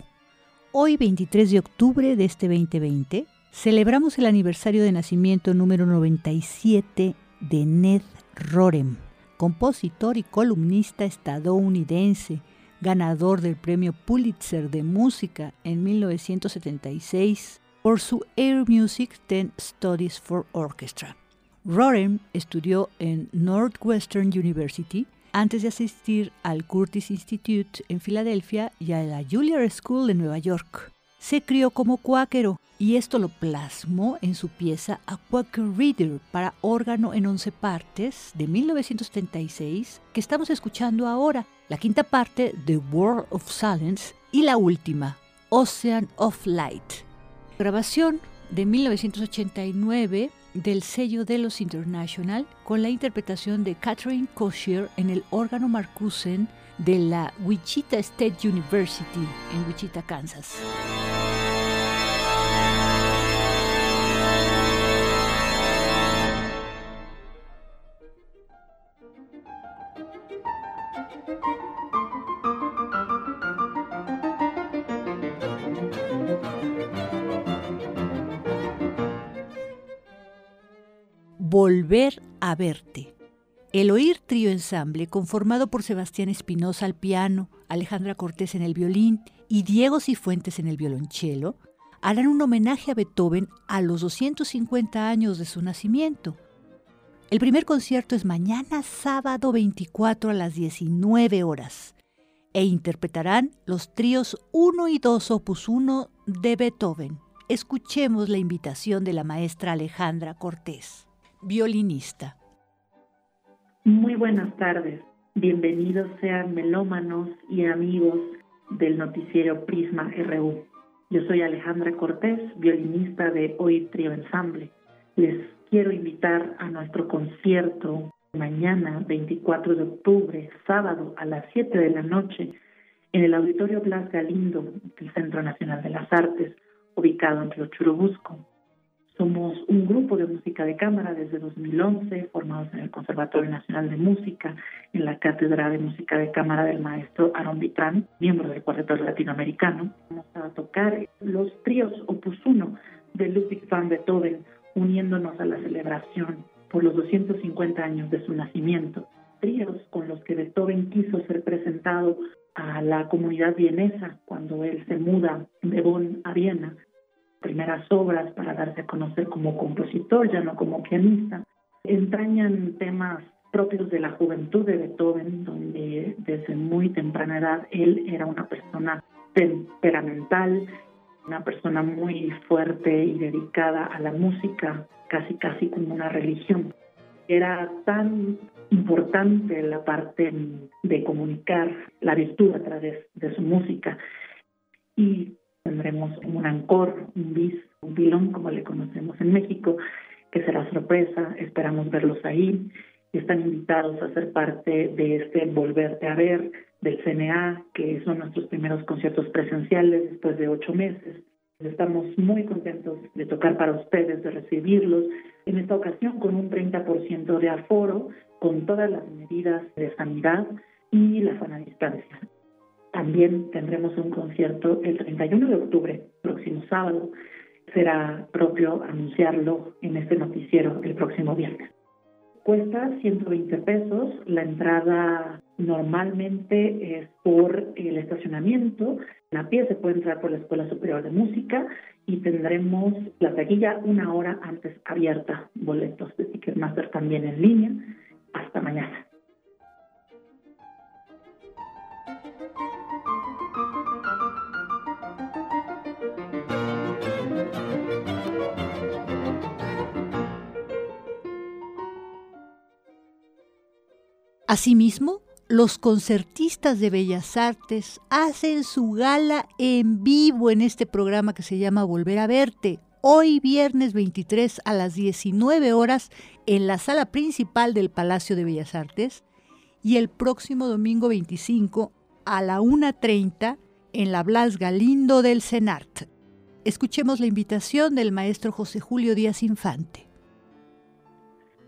Hoy 23 de octubre de este 2020 celebramos el aniversario de nacimiento número 97 de Ned Rorem, compositor y columnista estadounidense, ganador del premio Pulitzer de música en 1976 por su Air Music 10 Studies for Orchestra. Rorem estudió en Northwestern University antes de asistir al Curtis Institute en Filadelfia y a la Juilliard School en Nueva York. Se crió como cuáquero y esto lo plasmó en su pieza A Quaker Reader para órgano en 11 partes de 1976 que estamos escuchando ahora, la quinta parte The World of Silence y la última, Ocean of Light. Grabación de 1989 del sello de los International con la interpretación de Catherine Kosher en el órgano Marcusen de la Wichita State University en Wichita, Kansas. Volver a verte. El Oír Trío Ensamble, conformado por Sebastián Espinosa al piano, Alejandra Cortés en el violín y Diego Cifuentes en el violonchelo, harán un homenaje a Beethoven a los 250 años de su nacimiento. El primer concierto es mañana sábado 24 a las 19 horas e interpretarán los tríos 1 y 2 opus 1 de Beethoven. Escuchemos la invitación de la maestra Alejandra Cortés violinista. Muy buenas tardes. Bienvenidos sean melómanos y amigos del noticiero Prisma RU. Yo soy Alejandra Cortés, violinista de Hoy Trio Ensamble. Les quiero invitar a nuestro concierto mañana, 24 de octubre, sábado a las 7 de la noche, en el Auditorio Blas Galindo del Centro Nacional de las Artes, ubicado en Río Churubusco. Somos un grupo de música de cámara desde 2011, formados en el Conservatorio Nacional de Música, en la Cátedra de Música de Cámara del maestro Aaron Vitrán, miembro del Cuarteto Latinoamericano. Vamos a tocar los tríos Opus 1 de Ludwig van Beethoven, uniéndonos a la celebración por los 250 años de su nacimiento. Tríos con los que Beethoven quiso ser presentado a la comunidad vienesa cuando él se muda de Bonn a Viena. Primeras obras para darse a conocer como compositor, ya no como pianista. Entrañan temas propios de la juventud de Beethoven, donde desde muy temprana edad él era una persona temperamental, una persona muy fuerte y dedicada a la música, casi casi como una religión. Era tan importante la parte de comunicar la virtud a través de su música. Y tendremos un ancor, un bis, un vilón, como le conocemos en México, que será sorpresa. Esperamos verlos ahí. Están invitados a ser parte de este Volverte a Ver del CNA, que son nuestros primeros conciertos presenciales después de ocho meses. Estamos muy contentos de tocar para ustedes, de recibirlos, en esta ocasión con un 30% de aforo, con todas las medidas de sanidad y la sana distancia. También tendremos un concierto el 31 de octubre, próximo sábado. Será propio anunciarlo en este noticiero el próximo viernes. Cuesta 120 pesos, la entrada normalmente es por el estacionamiento. La pie se puede entrar por la Escuela Superior de Música y tendremos la taquilla una hora antes abierta, boletos de Ticketmaster también en línea. Hasta mañana. Asimismo, los concertistas de Bellas Artes hacen su gala en vivo en este programa que se llama Volver a Verte, hoy viernes 23 a las 19 horas en la sala principal del Palacio de Bellas Artes y el próximo domingo 25 a la 1.30 en la Blas Galindo del CENART. Escuchemos la invitación del maestro José Julio Díaz Infante.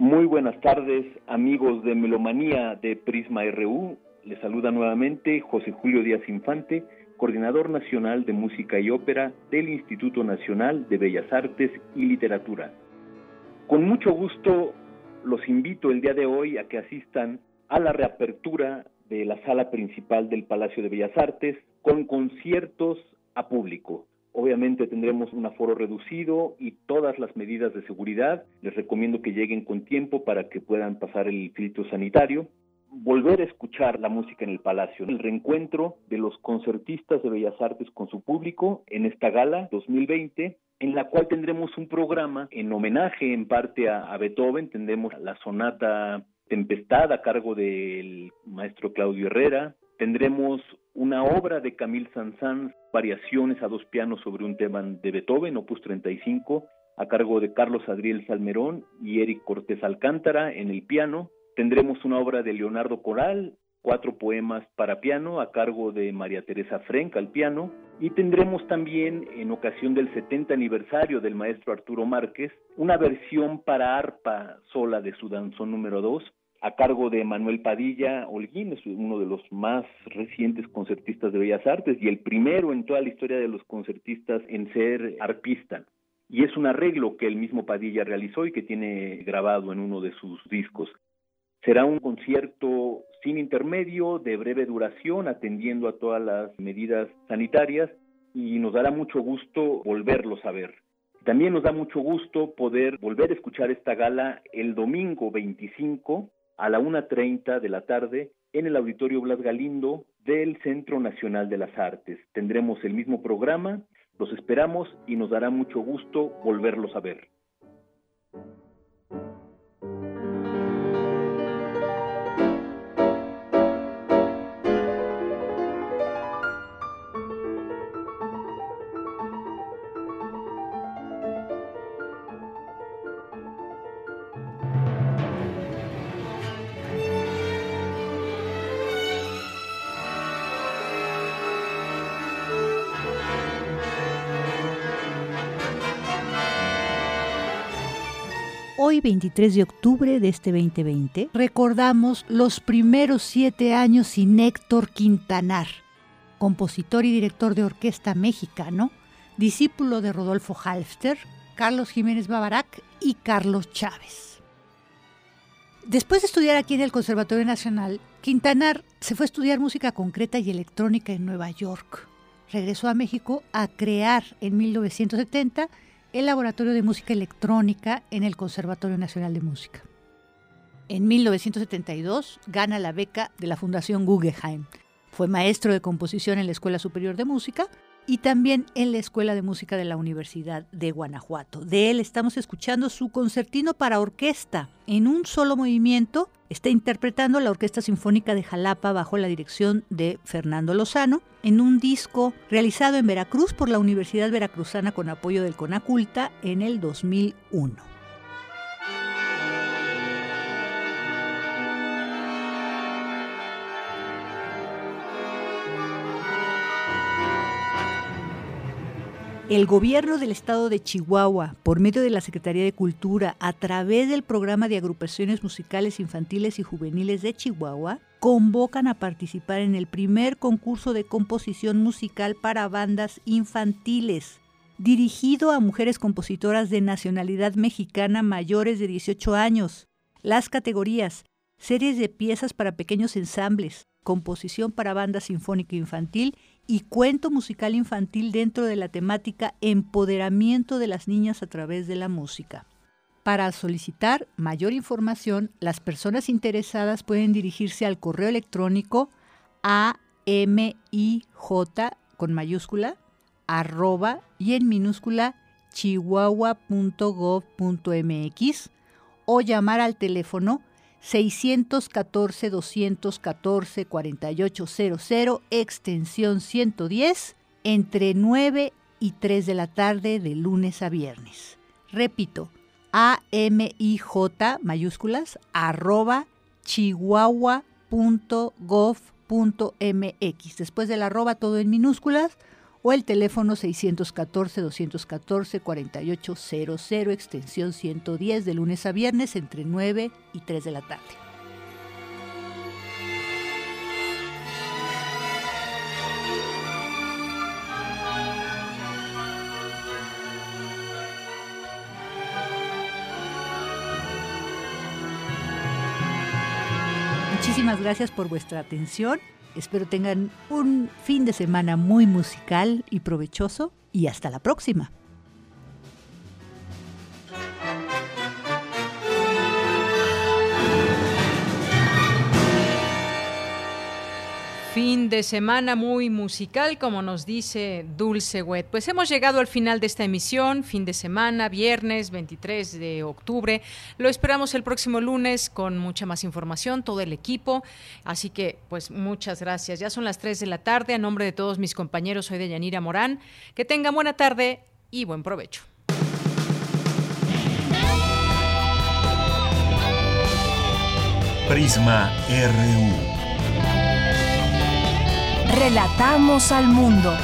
Muy buenas tardes, amigos de Melomanía de Prisma RU. Les saluda nuevamente José Julio Díaz Infante, coordinador nacional de música y ópera del Instituto Nacional de Bellas Artes y Literatura. Con mucho gusto los invito el día de hoy a que asistan a la reapertura de la sala principal del Palacio de Bellas Artes con conciertos a público. Obviamente tendremos un aforo reducido y todas las medidas de seguridad. Les recomiendo que lleguen con tiempo para que puedan pasar el filtro sanitario. Volver a escuchar la música en el Palacio, el reencuentro de los concertistas de Bellas Artes con su público en esta gala 2020 en la cual tendremos un programa en homenaje en parte a, Beethoven, tendremos la sonata Tempestad a cargo del maestro Claudio Herrera, tendremos una obra de Camille Saint-Saëns, variaciones a dos pianos sobre un tema de Beethoven, opus 35, a cargo de Carlos Adriel Salmerón y Eric Cortés Alcántara en el piano. Tendremos una obra de Leonardo Coral, cuatro poemas para piano a cargo de María Teresa Frenk al piano. Y tendremos también, en ocasión del 70 aniversario del maestro Arturo Márquez, una versión para arpa sola de su danzón número 2 a cargo de Manuel Padilla Holguín, es uno de los más recientes concertistas de Bellas Artes y el primero en toda la historia de los concertistas en ser arpista. Y es un arreglo que el mismo Padilla realizó y que tiene grabado en uno de sus discos. Será un concierto sin intermedio, de breve duración, atendiendo a todas las medidas sanitarias y nos dará mucho gusto volverlos a ver. También nos da mucho gusto poder volver a escuchar esta gala el domingo 25 a la 1.30 de la tarde en el Auditorio Blas Galindo del Centro Nacional de las Artes. Tendremos el mismo programa, los esperamos y nos dará mucho gusto volverlos a ver. Hoy, 23 de octubre de este 2020, recordamos los primeros siete años sin Héctor Quintanar, compositor y director de orquesta mexicano, discípulo de Rodolfo Halfter, Carlos Jiménez Babarak y Carlos Chávez. Después de estudiar aquí en el Conservatorio Nacional, Quintanar se fue a estudiar música concreta y electrónica en Nueva York. Regresó a México a crear en 1970 el Laboratorio de Música Electrónica en el Conservatorio Nacional de Música. En 1972 gana la beca de la Fundación Guggenheim. Fue maestro de composición en la Escuela Superior de Música y también en la Escuela de Música de la Universidad de Guanajuato. De él estamos escuchando su concertino para orquesta en un solo movimiento. Está interpretando la Orquesta Sinfónica de Jalapa bajo la dirección de Fernando Lozano en un disco realizado en Veracruz por la Universidad Veracruzana con apoyo del Conaculta en el 2001. El gobierno del estado de Chihuahua, por medio de la Secretaría de Cultura, a través del programa de agrupaciones musicales infantiles y juveniles de Chihuahua, convocan a participar en el primer concurso de composición musical para bandas infantiles, dirigido a mujeres compositoras de nacionalidad mexicana mayores de 18 años. Las categorías, series de piezas para pequeños ensambles, composición para banda sinfónica infantil y cuento musical infantil dentro de la temática Empoderamiento de las niñas a través de la música. Para solicitar mayor información, las personas interesadas pueden dirigirse al correo electrónico AMIJ con mayúscula arroba y en minúscula chihuahua.gov.mx o llamar al teléfono 614-214-4800, extensión 110, entre 9 y 3 de la tarde de lunes a viernes. Repito, AMIJ mayúsculas arroba chihuahua.gov.mx. Después del arroba todo en minúsculas o el teléfono 614-214-4800, extensión 110, de lunes a viernes entre 9 y 3 de la tarde. Muchísimas gracias por vuestra atención Espero tengan un fin de semana muy musical y provechoso y hasta la próxima. Fin de semana muy musical, como nos dice Dulce Wet. Pues hemos llegado al final de esta emisión, fin de semana, viernes 23 de octubre. Lo esperamos el próximo lunes con mucha más información, todo el equipo. Así que, pues muchas gracias. Ya son las 3 de la tarde. A nombre de todos mis compañeros, soy de Yanira Morán. Que tengan buena tarde y buen provecho. Prisma RU. Relatamos al mundo.